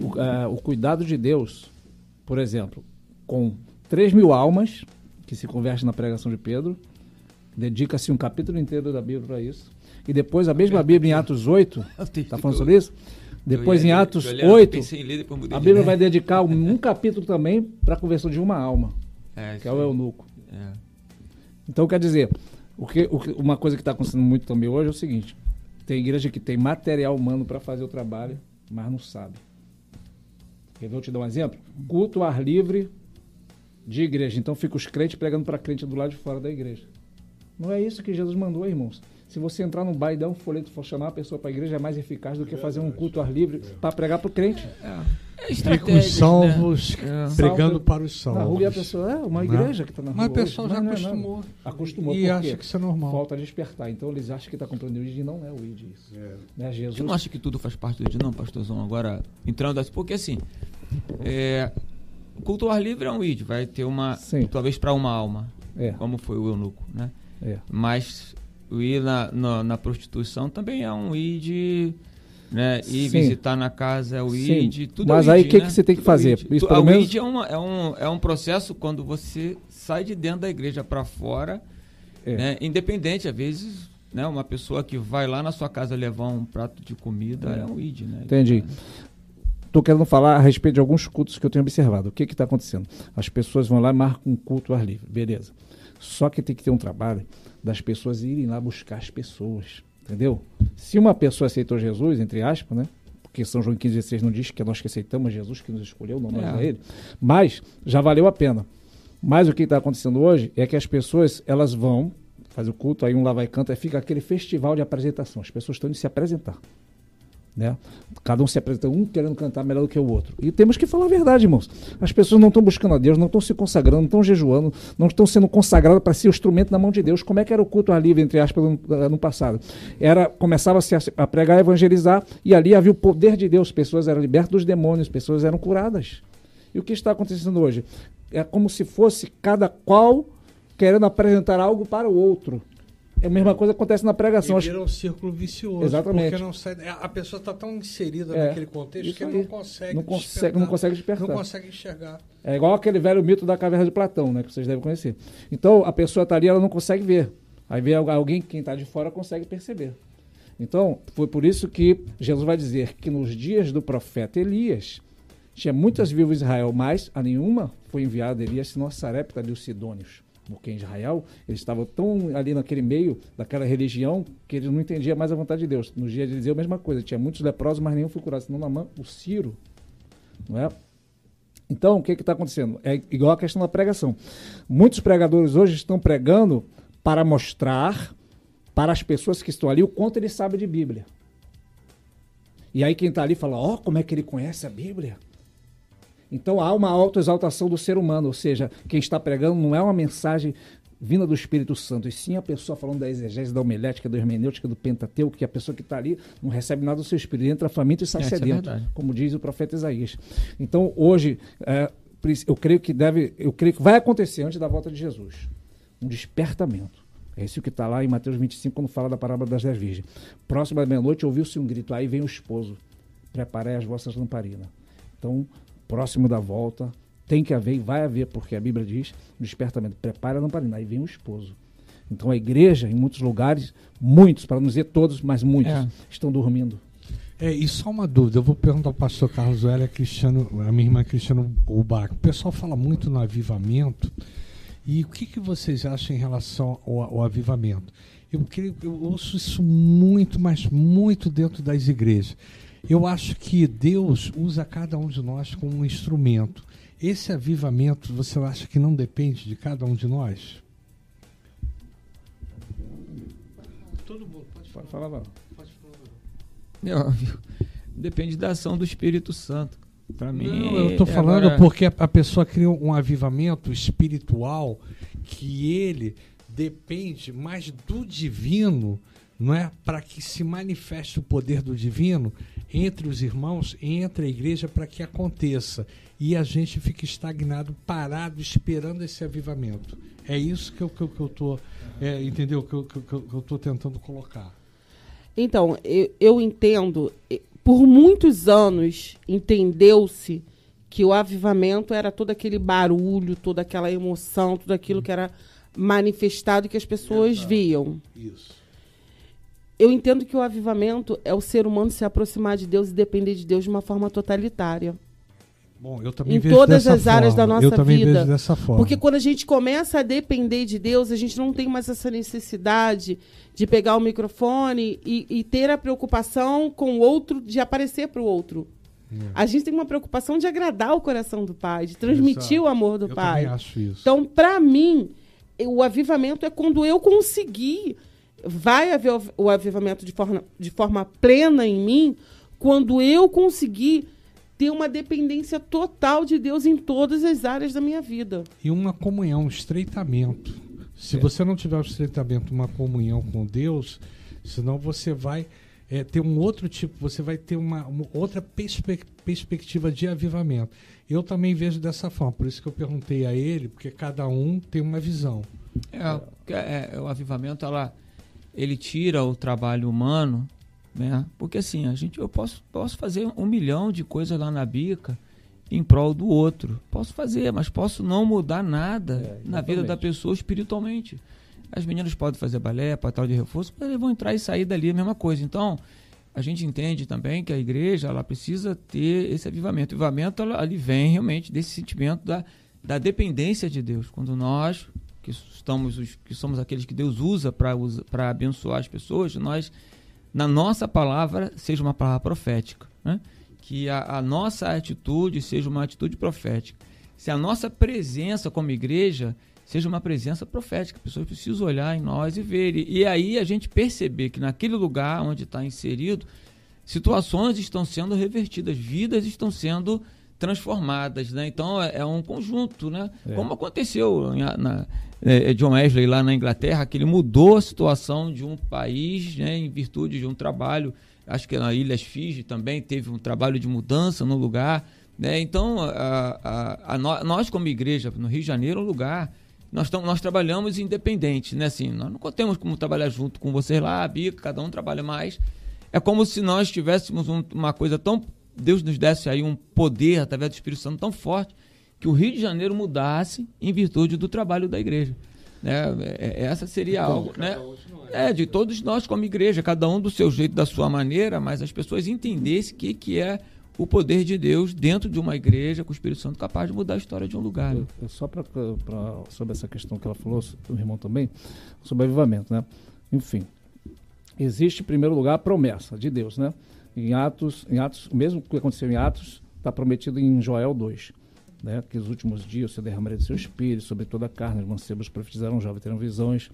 o, uh, o cuidado de Deus, por exemplo, com 3 mil almas que se convertem na pregação de Pedro, dedica-se um capítulo inteiro da Bíblia para isso. E depois a mesma Bíblia em Atos 8, está falando sobre isso? Depois, em Atos 8, ler, a Bíblia vai dedicar um, capítulo também para a conversão de uma alma, é, que é o eunuco. É. Então, quer dizer, o que, o que, uma coisa que está acontecendo muito também hoje é o seguinte: tem igreja que tem material humano para fazer o trabalho, mas não sabe. Quer ver? Eu te dar um exemplo? Culto ar livre de igreja. Então, fica os crentes pregando para crente do lado de fora da igreja. Não é isso que Jesus mandou, irmãos. Se você entrar no bar e dar um folheto for chamar a pessoa para a igreja, é mais eficaz do que fazer um culto ar livre para pregar para o crente. É. É os salvos né? pregando para os salvos. Na rua e a pessoa é uma igreja que está na rua. Mas o pessoal já acostumou. Não, acostumou. E acha que isso é normal. Falta despertar. Então eles acham que está comprando o ID e não é o ID isso. É. Né? Jesus... Você não acha que tudo faz parte do ID, não, pastorzão? Agora, entrando assim, porque assim, é, o culto ao ar livre é um ID, vai ter uma, Sim. talvez para uma alma, é. como foi o eunuco, né? É. Mas o ir na, na, na, prostituição também é um ir né? Ir Sim. visitar na casa é o. ID, tudo Mas é aí o que, né? que você tem que fazer? Isso, pelo o menos... ID é, uma, é, um, é um processo quando você sai de dentro da igreja para fora, é. né? independente, às vezes, né? uma pessoa que vai lá na sua casa levar um prato de comida é, é um ID. Né? Entendi. Estou querendo falar a respeito de alguns cultos que eu tenho observado. O que está acontecendo? As pessoas vão lá e marcam um culto ar livre, beleza. Só que tem que ter um trabalho das pessoas irem lá buscar as pessoas. Entendeu? Se uma pessoa aceitou Jesus, entre aspas, né? Porque São João 15,16 não diz que é nós que aceitamos Jesus que nos escolheu, não nós é. a ele. Mas já valeu a pena. Mas o que está acontecendo hoje é que as pessoas elas vão fazer o culto, aí um lá vai canta, fica aquele festival de apresentação. As pessoas estão indo se apresentar. Né? Cada um se apresenta, um querendo cantar melhor do que o outro. E temos que falar a verdade, irmãos. As pessoas não estão buscando a Deus, não estão se consagrando, não estão jejuando, não estão sendo consagradas para ser o instrumento na mão de Deus. Como é que era o culto ar livre, entre aspas, no, eh, no passado? Era, Começava-se a, a pregar, a evangelizar, e ali havia o poder de Deus. Pessoas eram libertas dos demônios, pessoas eram curadas. E o que está acontecendo hoje? É como se fosse cada qual querendo apresentar algo para o outro. É a mesma coisa que acontece na pregação. E vira um círculo vicioso. Exatamente. Porque não sai, a pessoa está tão inserida é, naquele contexto que não consegue, não consegue, não consegue despertar. Não consegue enxergar. É igual aquele velho mito da caverna de Platão, né? Que vocês devem conhecer. Então, a pessoa está ali, ela não consegue ver. Aí vem alguém, quem está de fora, consegue perceber. Então, foi por isso que Jesus vai dizer que nos dias do profeta Elias, tinha muitas viúvas em Israel, mas a nenhuma foi enviada Elias, senão a Sarepta de os Sidônios porque em Israel eles estavam tão ali naquele meio daquela religião que eles não entendiam mais a vontade de Deus. No dia de Eliseu, a mesma coisa. Tinha muitos leprosos, mas nenhum foi curado. Senão, Namã, o Ciro, não é? Então, o que está acontecendo? É igual a questão da pregação. Muitos pregadores hoje estão pregando para mostrar para as pessoas que estão ali o quanto ele sabe de Bíblia. E aí quem está ali fala, ó, oh, como é que ele conhece a Bíblia? Então há uma autoexaltação do ser humano, ou seja, quem está pregando não é uma mensagem vinda do Espírito Santo, e sim a pessoa falando da exegese, da homilética, da hermenêutica, do pentateuco, que a pessoa que está ali não recebe nada do seu espírito, entra faminto e sai é, sedento, é como diz o profeta Isaías. Então hoje, é, eu creio que deve, eu creio que vai acontecer antes da volta de Jesus, um despertamento. É isso que está lá em Mateus 25, quando fala da parábola das dez virgens. Próximo da meia-noite, ouviu-se um grito, aí vem o esposo, preparei as vossas lamparinas. Então, próximo da volta, tem que haver e vai haver, porque a Bíblia diz, no despertamento, prepara a lamparina, aí vem o esposo. Então a igreja, em muitos lugares, muitos, para não dizer todos, mas muitos, é. estão dormindo. É, e só uma dúvida, eu vou perguntar ao pastor Carlos Wélia, Cristiano, a minha irmã Cristiano Ubac. O pessoal fala muito no avivamento, e o que, que vocês acham em relação ao, ao avivamento? Eu, eu ouço isso muito, mas muito dentro das igrejas. Eu acho que Deus usa cada um de nós como um instrumento. Esse avivamento, você acha que não depende de cada um de nós? Todo mundo pode falar. Pode falar, pode falar. depende da ação do Espírito Santo. Para mim, não, eu estou falando agora... porque a, a pessoa cria um avivamento espiritual que ele depende mais do divino, não é, para que se manifeste o poder do divino entre os irmãos, entre a igreja, para que aconteça. E a gente fica estagnado, parado, esperando esse avivamento. É isso que eu estou, que, eu, tô, é, entendeu? Que eu estou tentando colocar. Então, eu, eu entendo. Por muitos anos entendeu-se que o avivamento era todo aquele barulho, toda aquela emoção, tudo aquilo que era manifestado que as pessoas Exato. viam. Isso eu entendo que o avivamento é o ser humano se aproximar de Deus e depender de Deus de uma forma totalitária. Bom, eu também em vejo todas as forma. áreas da nossa eu também vida. Vejo dessa forma. Porque quando a gente começa a depender de Deus, a gente não tem mais essa necessidade de pegar o microfone e, e ter a preocupação com o outro, de aparecer para o outro. É. A gente tem uma preocupação de agradar o coração do Pai, de transmitir Exato. o amor do eu Pai. Acho isso. Então, para mim, o avivamento é quando eu conseguir vai haver o avivamento de forma, de forma plena em mim quando eu conseguir ter uma dependência total de Deus em todas as áreas da minha vida. E uma comunhão, um estreitamento. Se é. você não tiver um estreitamento, uma comunhão com Deus, senão você vai é, ter um outro tipo, você vai ter uma, uma outra perspe perspectiva de avivamento. Eu também vejo dessa forma, por isso que eu perguntei a ele, porque cada um tem uma visão. É, é, é o avivamento, ela ele tira o trabalho humano, né? Porque assim, a gente, eu posso, posso fazer um milhão de coisas lá na bica em prol do outro. Posso fazer, mas posso não mudar nada é, na vida da pessoa espiritualmente. As meninas podem fazer balé, tal de reforço, mas eles vão entrar e sair dali a mesma coisa. Então, a gente entende também que a igreja ela precisa ter esse avivamento. O avivamento ela, ali vem realmente desse sentimento da, da dependência de Deus. Quando nós que estamos que somos aqueles que Deus usa para abençoar as pessoas, nós na nossa palavra seja uma palavra profética, né? que a, a, nossa atitude seja uma atitude profética. Se a nossa presença como igreja seja uma presença profética, as pessoas precisam olhar em nós e ver. E, e aí a gente perceber que naquele lugar onde está inserido, situações estão sendo revertidas, vidas estão sendo transformadas, né? Então é, é um conjunto, né? É. Como aconteceu na, é, é, John Wesley lá na Inglaterra, que ele mudou a situação de um país né, em virtude de um trabalho. Acho que na Ilhas Fiji também teve um trabalho de mudança no lugar. Né? Então, a, a, a, nós, como igreja no Rio de Janeiro, é um lugar nós, tamo, nós trabalhamos independente, né? Assim, nós não temos como trabalhar junto com vocês lá, a Bica, cada um trabalha mais. É como se nós tivéssemos um, uma coisa tão. Deus nos desse aí um poder através do Espírito Santo tão forte que o Rio de Janeiro mudasse em virtude do trabalho da igreja. Né? É, é, essa seria algo, né? É, de todos nós como igreja, cada um do seu jeito, da sua maneira, mas as pessoas entendessem o que, que é o poder de Deus dentro de uma igreja com o Espírito Santo capaz de mudar a história de um lugar. Né? Só pra, pra, sobre essa questão que ela falou, o irmão também, sobre avivamento, né? Enfim, existe em primeiro lugar a promessa de Deus, né? Em Atos, em Atos, o mesmo que aconteceu em Atos, está prometido em Joel 2. Né, que os últimos dias se derramaria de seu espírito sobre toda a carne, os mancebos profetizaram, jovens terão visões,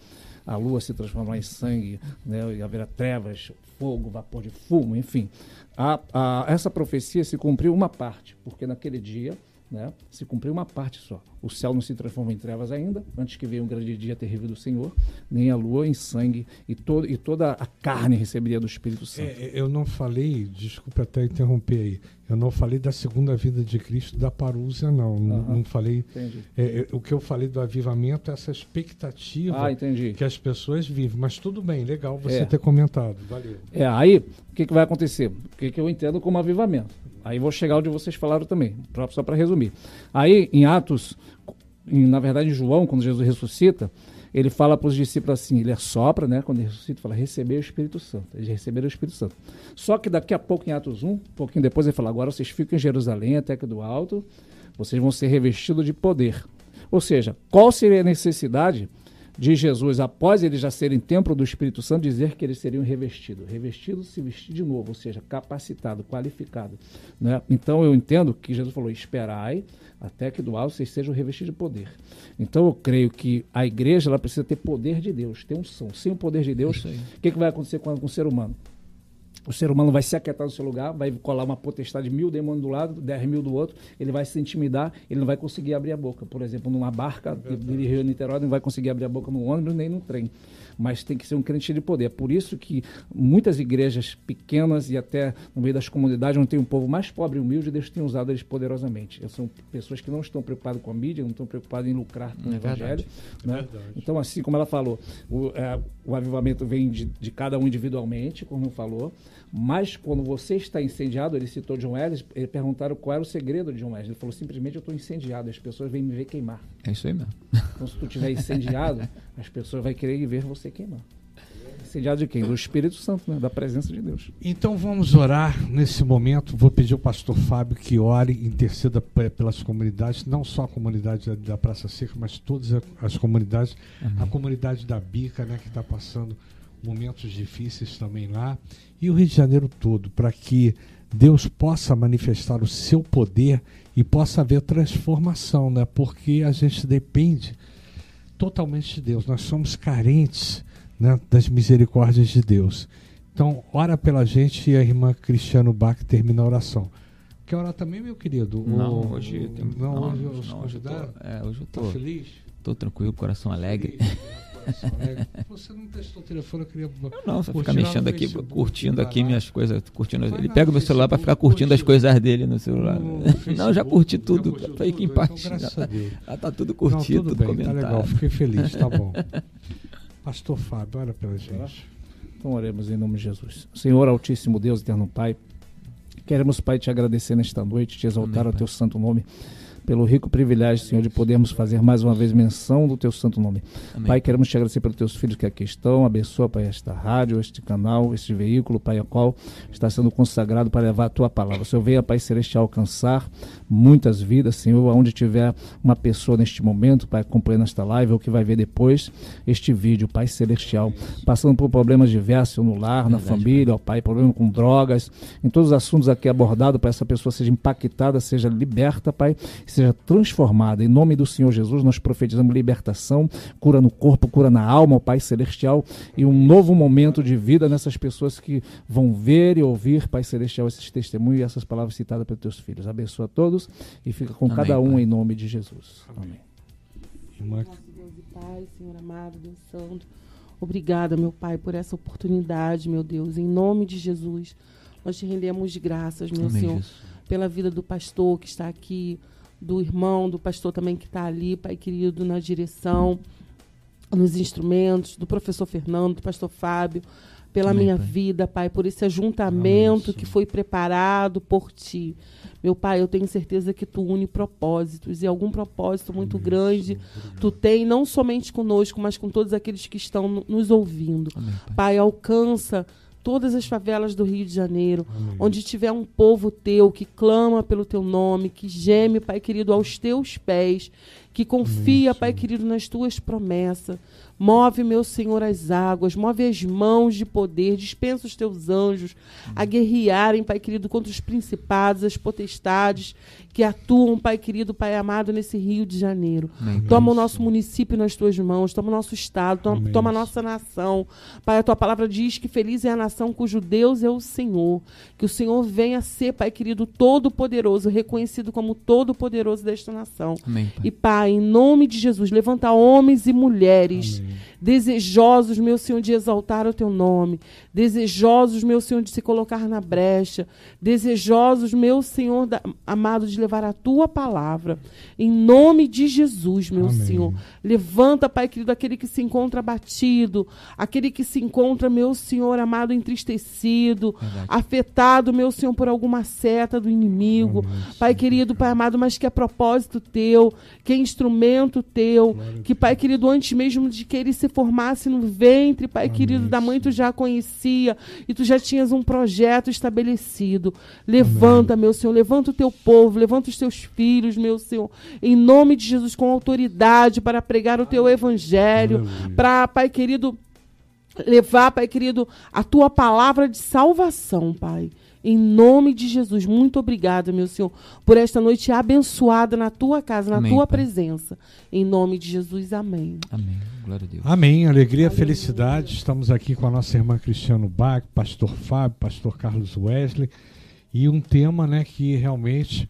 a lua se transformará em sangue, né, e haverá trevas, fogo, vapor de fumo, enfim. A, a, essa profecia se cumpriu uma parte, porque naquele dia né, se cumpriu uma parte só. O céu não se transforma em trevas ainda, antes que venha um grande dia terrível do Senhor, nem a lua em sangue, e, todo, e toda a carne receberia do Espírito Santo. É, eu não falei, desculpe até interromper aí, eu não falei da segunda vida de Cristo da parúzia, não. Uhum. Não, não, falei. É, é, o que eu falei do avivamento é essa expectativa ah, que as pessoas vivem. Mas tudo bem, legal você é. ter comentado. Valeu. É, aí, o que, que vai acontecer? O que, que eu entendo como avivamento? Aí vou chegar onde vocês falaram também, só para resumir. Aí, em Atos, em, na verdade, em João, quando Jesus ressuscita, ele fala para os discípulos assim, ele assopra, né? Quando ele ressuscita, fala, receber o Espírito Santo. Eles receberam o Espírito Santo. Só que daqui a pouco, em Atos 1, um pouquinho depois, ele fala, agora vocês ficam em Jerusalém, até que do alto, vocês vão ser revestidos de poder. Ou seja, qual seria a necessidade de Jesus, após eles já serem templo do Espírito Santo, dizer que eles seriam revestidos. Revestido, se vestir de novo, ou seja, capacitado, qualificado. Né? Então eu entendo que Jesus falou: esperai até que do alto vocês sejam revestidos de poder. Então eu creio que a igreja ela precisa ter poder de Deus, ter unção. Sem o poder de Deus, o que, que vai acontecer com, com o ser humano? o ser humano vai se aquietar no seu lugar, vai colar uma potestade mil demônios do lado, dez mil do outro, ele vai se intimidar, ele não vai conseguir abrir a boca. Por exemplo, numa barca é de Rio Niterói, não vai conseguir abrir a boca no ônibus nem no trem mas tem que ser um crente de poder. É por isso que muitas igrejas pequenas e até no meio das comunidades, onde tem um povo mais pobre e humilde, Deus tem usado eles poderosamente. São pessoas que não estão preocupadas com a mídia, não estão preocupadas em lucrar com é o evangelho. Né? É então, assim como ela falou, o, é, o avivamento vem de, de, cada um individualmente, como falou, mas quando você está incendiado, ele citou John Ellis, ele perguntaram qual era o segredo de John Ellis. Ele falou simplesmente eu estou incendiado, as pessoas vêm me ver queimar. É isso aí mesmo. Então, se tu estiver incendiado, as pessoas vão querer ver você queimar. Incendiado de quem? Do Espírito Santo, né? da presença de Deus. Então vamos orar nesse momento. Vou pedir ao pastor Fábio que ore, interceda pelas comunidades, não só a comunidade da Praça Seca, mas todas as comunidades. Amém. A comunidade da Bica, né, que está passando momentos difíceis também lá. E o Rio de Janeiro todo, para que Deus possa manifestar o seu poder e possa haver transformação, né? Porque a gente depende totalmente de Deus. Nós somos carentes né, das misericórdias de Deus. Então, ora pela gente e a irmã Cristiano Bach termina a oração. Quer orar também, meu querido? Não, o, hoje tem... não, não, hoje, hoje, não, hoje eu tô, é, hoje eu tô, tá feliz. Tô tranquilo, coração alegre. Você não testou o telefone, eu queria. Eu não, só ficar mexendo aqui, Facebook, curtindo aqui minhas coisas, curtindo. Vai ele pega o meu celular para ficar curtindo as coisas dele no celular. No não, já curti tudo. Já curtiu aqui embaixo. Então, já, tá, já tá tudo curtido, não, tudo, tudo bem, Tá legal, fiquei feliz, tá bom. Pastor Fábio, ora pela gente. Então oremos em nome de Jesus. Senhor Altíssimo Deus, Eterno Pai, queremos, Pai, te agradecer nesta noite, te exaltar Amém, ao teu santo nome pelo rico privilégio, Senhor, de podermos fazer mais uma vez menção do teu santo nome. Amém. Pai, queremos te agradecer pelos teus filhos que aqui estão. Abençoa, Pai, esta rádio, este canal, este veículo, Pai, a qual está sendo consagrado para levar a tua palavra. Senhor, venha, Pai Celestial, alcançar muitas vidas, Senhor, onde tiver uma pessoa neste momento, Pai, acompanhando esta live ou que vai ver depois este vídeo, Pai Celestial, passando por problemas diversos no lar, Verdade, na família, ó, Pai, problema com drogas, em todos os assuntos aqui abordados, para essa pessoa seja impactada, seja liberta, Pai, seja transformada. Em nome do Senhor Jesus, nós profetizamos libertação, cura no corpo, cura na alma, o Pai Celestial, e um novo momento de vida nessas pessoas que vão ver e ouvir, Pai Celestial, esses testemunhos e essas palavras citadas pelos teus filhos. Abençoa a todos e fica com Amém, cada um pai. em nome de Jesus. Amém. Deus e Pai, Senhor amado, Deus Santo. Obrigada, meu Pai, por essa oportunidade, meu Deus. Em nome de Jesus, nós te rendemos graças, meu Amém, Senhor. Jesus pela vida do pastor que está aqui do irmão, do pastor também que está ali, Pai querido, na direção, nos instrumentos, do professor Fernando, do pastor Fábio, pela Amém, minha pai. vida, Pai, por esse ajuntamento Amém, que foi preparado por Ti. Meu Pai, eu tenho certeza que Tu une propósitos e algum propósito muito Amém, grande Tu tem não somente conosco, mas com todos aqueles que estão nos ouvindo. pai. pai, alcança todas as favelas do Rio de Janeiro, Amém. onde tiver um povo teu que clama pelo teu nome, que geme, Pai querido, aos teus pés, que confia, Amém. Pai querido, nas tuas promessas. Move, meu Senhor, as águas, move as mãos de poder, dispensa os teus anjos a guerrearem, Pai querido, contra os principados, as potestades que atuam, Pai querido, Pai amado, nesse Rio de Janeiro. Amém. Toma o nosso município nas tuas mãos, toma o nosso estado, toma, toma, a nossa nação. Pai, a tua palavra diz que feliz é a nação cujo Deus é o Senhor. Que o Senhor venha ser, Pai querido, todo-poderoso, reconhecido como todo-poderoso desta nação. Amém, pai. E, Pai, em nome de Jesus, levanta homens e mulheres. Amém desejosos, meu Senhor, de exaltar o teu nome, desejosos, meu Senhor, de se colocar na brecha, desejosos, meu Senhor da, amado, de levar a tua palavra, em nome de Jesus, meu Amém. Senhor. Levanta, Pai querido, aquele que se encontra abatido, aquele que se encontra, meu Senhor amado, entristecido, Verdade. afetado, meu Senhor, por alguma seta do inimigo, Amém. Pai querido, Pai amado, mas que é propósito teu, que é instrumento teu, que, Pai querido, antes mesmo de que ele se formasse no ventre, Pai Amém. querido, da mãe tu já conhecia e tu já tinhas um projeto estabelecido. Levanta, Amém. meu Senhor, levanta o teu povo, levanta os teus filhos, meu Senhor, em nome de Jesus, com autoridade para pregar o teu evangelho, para, Pai querido, levar, Pai querido, a tua palavra de salvação, Pai. Em nome de Jesus, muito obrigada, meu Senhor, por esta noite abençoada na tua casa, na amém, tua pai. presença. Em nome de Jesus, amém. Amém. Glória a Deus. Amém. Alegria, Aleluia. felicidade. Estamos aqui com a nossa irmã Cristiano Bach, pastor Fábio, pastor Carlos Wesley. E um tema né, que realmente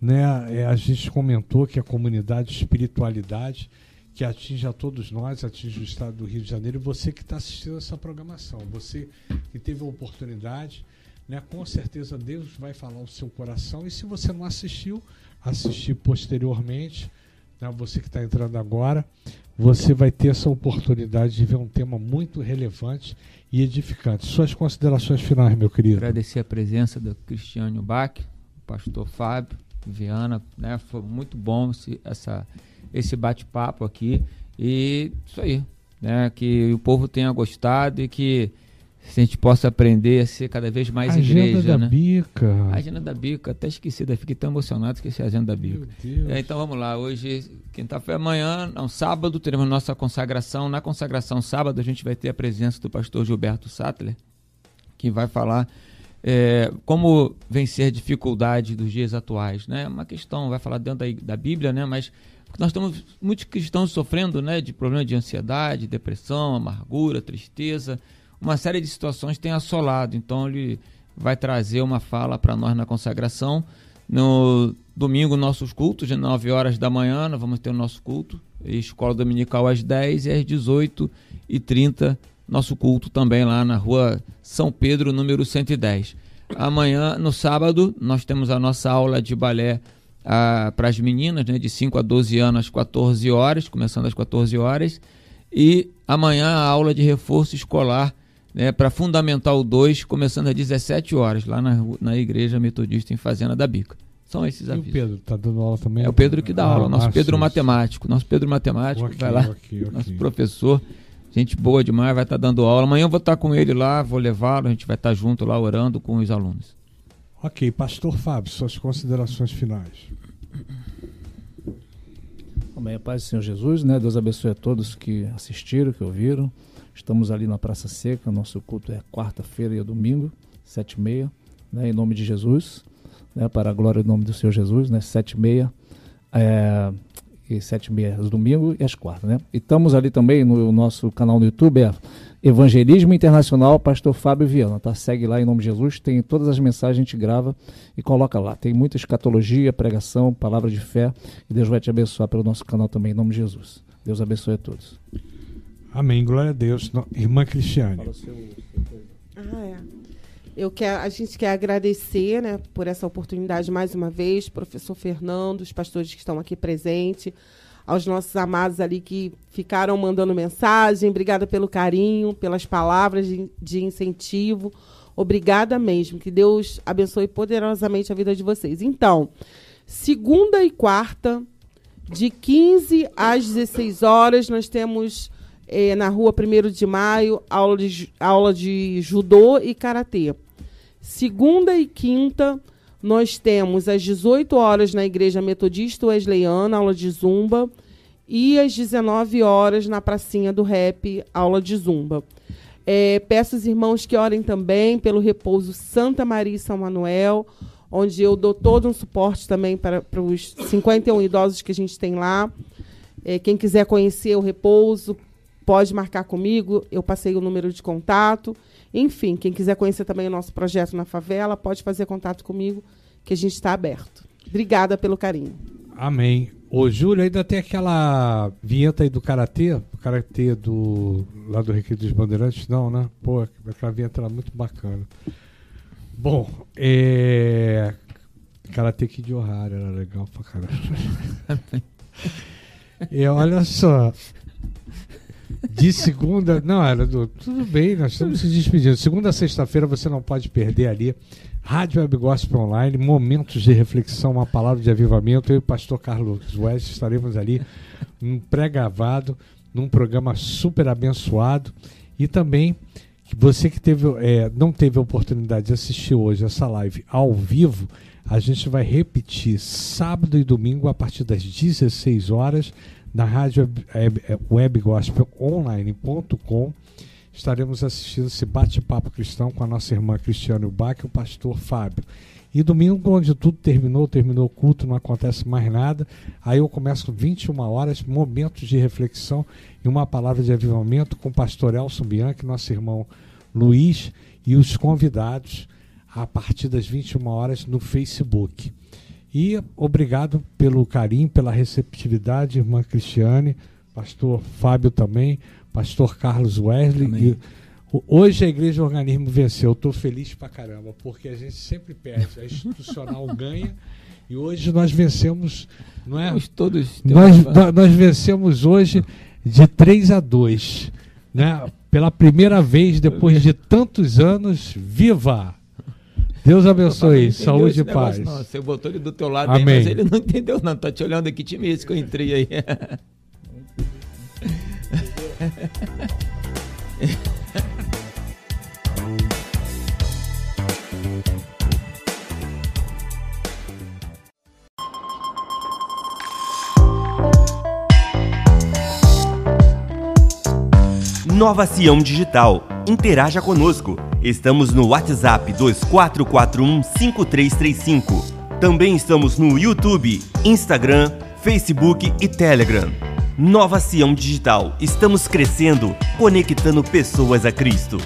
né, é, a gente comentou que a comunidade espiritualidade que atinge a todos nós, atinge o estado do Rio de Janeiro, e você que está assistindo essa programação, você que teve a oportunidade né? Com certeza Deus vai falar o seu coração. E se você não assistiu, assistir posteriormente, né? você que está entrando agora, você vai ter essa oportunidade de ver um tema muito relevante e edificante. Suas considerações finais, meu querido. Agradecer a presença do Cristiano Bach, o pastor Fábio, Viana, né? Foi muito bom esse, essa, esse bate-papo aqui. E isso aí, né? Que o povo tenha gostado e que se a gente possa aprender a ser cada vez mais agenda igreja. Da né? Bica. Agenda da Bica, até esquecida, fiquei tão emocionado que é a agenda da Bica. É, então vamos lá, hoje, quinta-feira, amanhã, não, sábado, teremos nossa consagração. Na consagração, sábado, a gente vai ter a presença do pastor Gilberto Sattler, que vai falar é, como vencer dificuldade dos dias atuais. Né? Uma questão, vai falar dentro da, da Bíblia, né? mas nós estamos muitos cristãos sofrendo né, de problemas de ansiedade, depressão, amargura, tristeza uma série de situações tem assolado. Então ele vai trazer uma fala para nós na consagração. No domingo, nossos cultos, de 9 horas da manhã, nós vamos ter o nosso culto. Escola Dominical às 10 e às 18h30, nosso culto também lá na rua São Pedro, número 110. Amanhã, no sábado, nós temos a nossa aula de balé ah, para as meninas, né, de 5 a 12 anos, às 14 horas, começando às 14 horas. E amanhã a aula de reforço escolar né, para Fundamental 2, começando às 17 horas, lá na, na Igreja Metodista em Fazenda da Bica. São esses avisos. E o Pedro está dando aula também? É o Pedro que dá ah, aula, nosso Pedro matemático. Nosso Pedro matemático, okay, vai lá, okay, okay. nosso professor, gente boa demais, vai estar tá dando aula. Amanhã eu vou estar tá com ele lá, vou levá-lo, a gente vai estar tá junto lá orando com os alunos. Ok, Pastor Fábio, suas considerações finais. Amém, a paz do Senhor Jesus, né? Deus abençoe a todos que assistiram, que ouviram. Estamos ali na Praça Seca, nosso culto é quarta-feira e é domingo, sete e meia, né, em nome de Jesus, né, para a glória do nome do Senhor Jesus, né, sete e meia, é, e sete e meia os domingos e as quartas, né. E estamos ali também no nosso canal no YouTube, é Evangelismo Internacional, Pastor Fábio Viana, tá? Segue lá em nome de Jesus, tem todas as mensagens a gente grava e coloca lá. Tem muita escatologia, pregação, palavra de fé, e Deus vai te abençoar pelo nosso canal também em nome de Jesus. Deus abençoe a todos. Amém, glória a Deus. Irmã Cristiane. Ah, é. Eu quero, a gente quer agradecer né, por essa oportunidade mais uma vez, professor Fernando, os pastores que estão aqui presentes, aos nossos amados ali que ficaram mandando mensagem. Obrigada pelo carinho, pelas palavras de, de incentivo. Obrigada mesmo. Que Deus abençoe poderosamente a vida de vocês. Então, segunda e quarta, de 15 às 16 horas, nós temos eh, na rua 1 de maio aula de, aula de judô e karatê. Segunda e quinta, nós temos às 18 horas na Igreja Metodista Wesleyana, aula de zumba, e às 19 horas na Pracinha do Rap, aula de zumba. É, peço aos irmãos que orem também pelo repouso Santa Maria e São Manuel, onde eu dou todo um suporte também para, para os 51 idosos que a gente tem lá. É, quem quiser conhecer o repouso, pode marcar comigo, eu passei o número de contato. Enfim, quem quiser conhecer também o nosso projeto na favela, pode fazer contato comigo, que a gente está aberto. Obrigada pelo carinho. Amém. Ô, Júlio, ainda tem aquela vinheta aí do Karatê, o Karatê do, lá do Recreio dos Bandeirantes, não, né? Pô, aquela vinheta era muito bacana. Bom, é... Karatê Kid Ohara era legal pra caramba. e olha só, de segunda. Não, era do. Tudo bem, nós estamos se despedindo. Segunda a sexta-feira você não pode perder ali. Rádio Web Gospel Online, momentos de reflexão, uma palavra de avivamento. Eu e o pastor Carlos West estaremos ali, um pré-gravado, num programa super abençoado. E também, você que teve, é, não teve a oportunidade de assistir hoje essa live ao vivo, a gente vai repetir sábado e domingo a partir das 16 horas na rádio webgospelonline.com estaremos assistindo esse bate-papo cristão com a nossa irmã Cristiane Ubach e o pastor Fábio. E domingo, onde tudo terminou, terminou o culto, não acontece mais nada. Aí eu começo 21 horas, momentos de reflexão e uma palavra de avivamento com o pastor Elson Bianchi, nosso irmão Luiz e os convidados a partir das 21 horas no Facebook. E obrigado pelo carinho, pela receptividade, irmã Cristiane, pastor Fábio também, pastor Carlos Wesley. E, hoje a igreja organismo venceu. Estou feliz pra caramba, porque a gente sempre perde. A institucional ganha. E hoje nós vencemos, não é? todos nós, nós vencemos hoje de 3 a 2. Né? Pela primeira vez, depois de tantos anos, viva! Deus abençoe, saúde e paz. Não. Você botou ele do teu lado Amém. aí, mas ele não entendeu não. Tá te olhando aqui, time esse que eu entrei aí. Nova Sião Digital. Interaja conosco. Estamos no WhatsApp 2441 5335. Também estamos no YouTube, Instagram, Facebook e Telegram. Nova Sião Digital. Estamos crescendo, conectando pessoas a Cristo.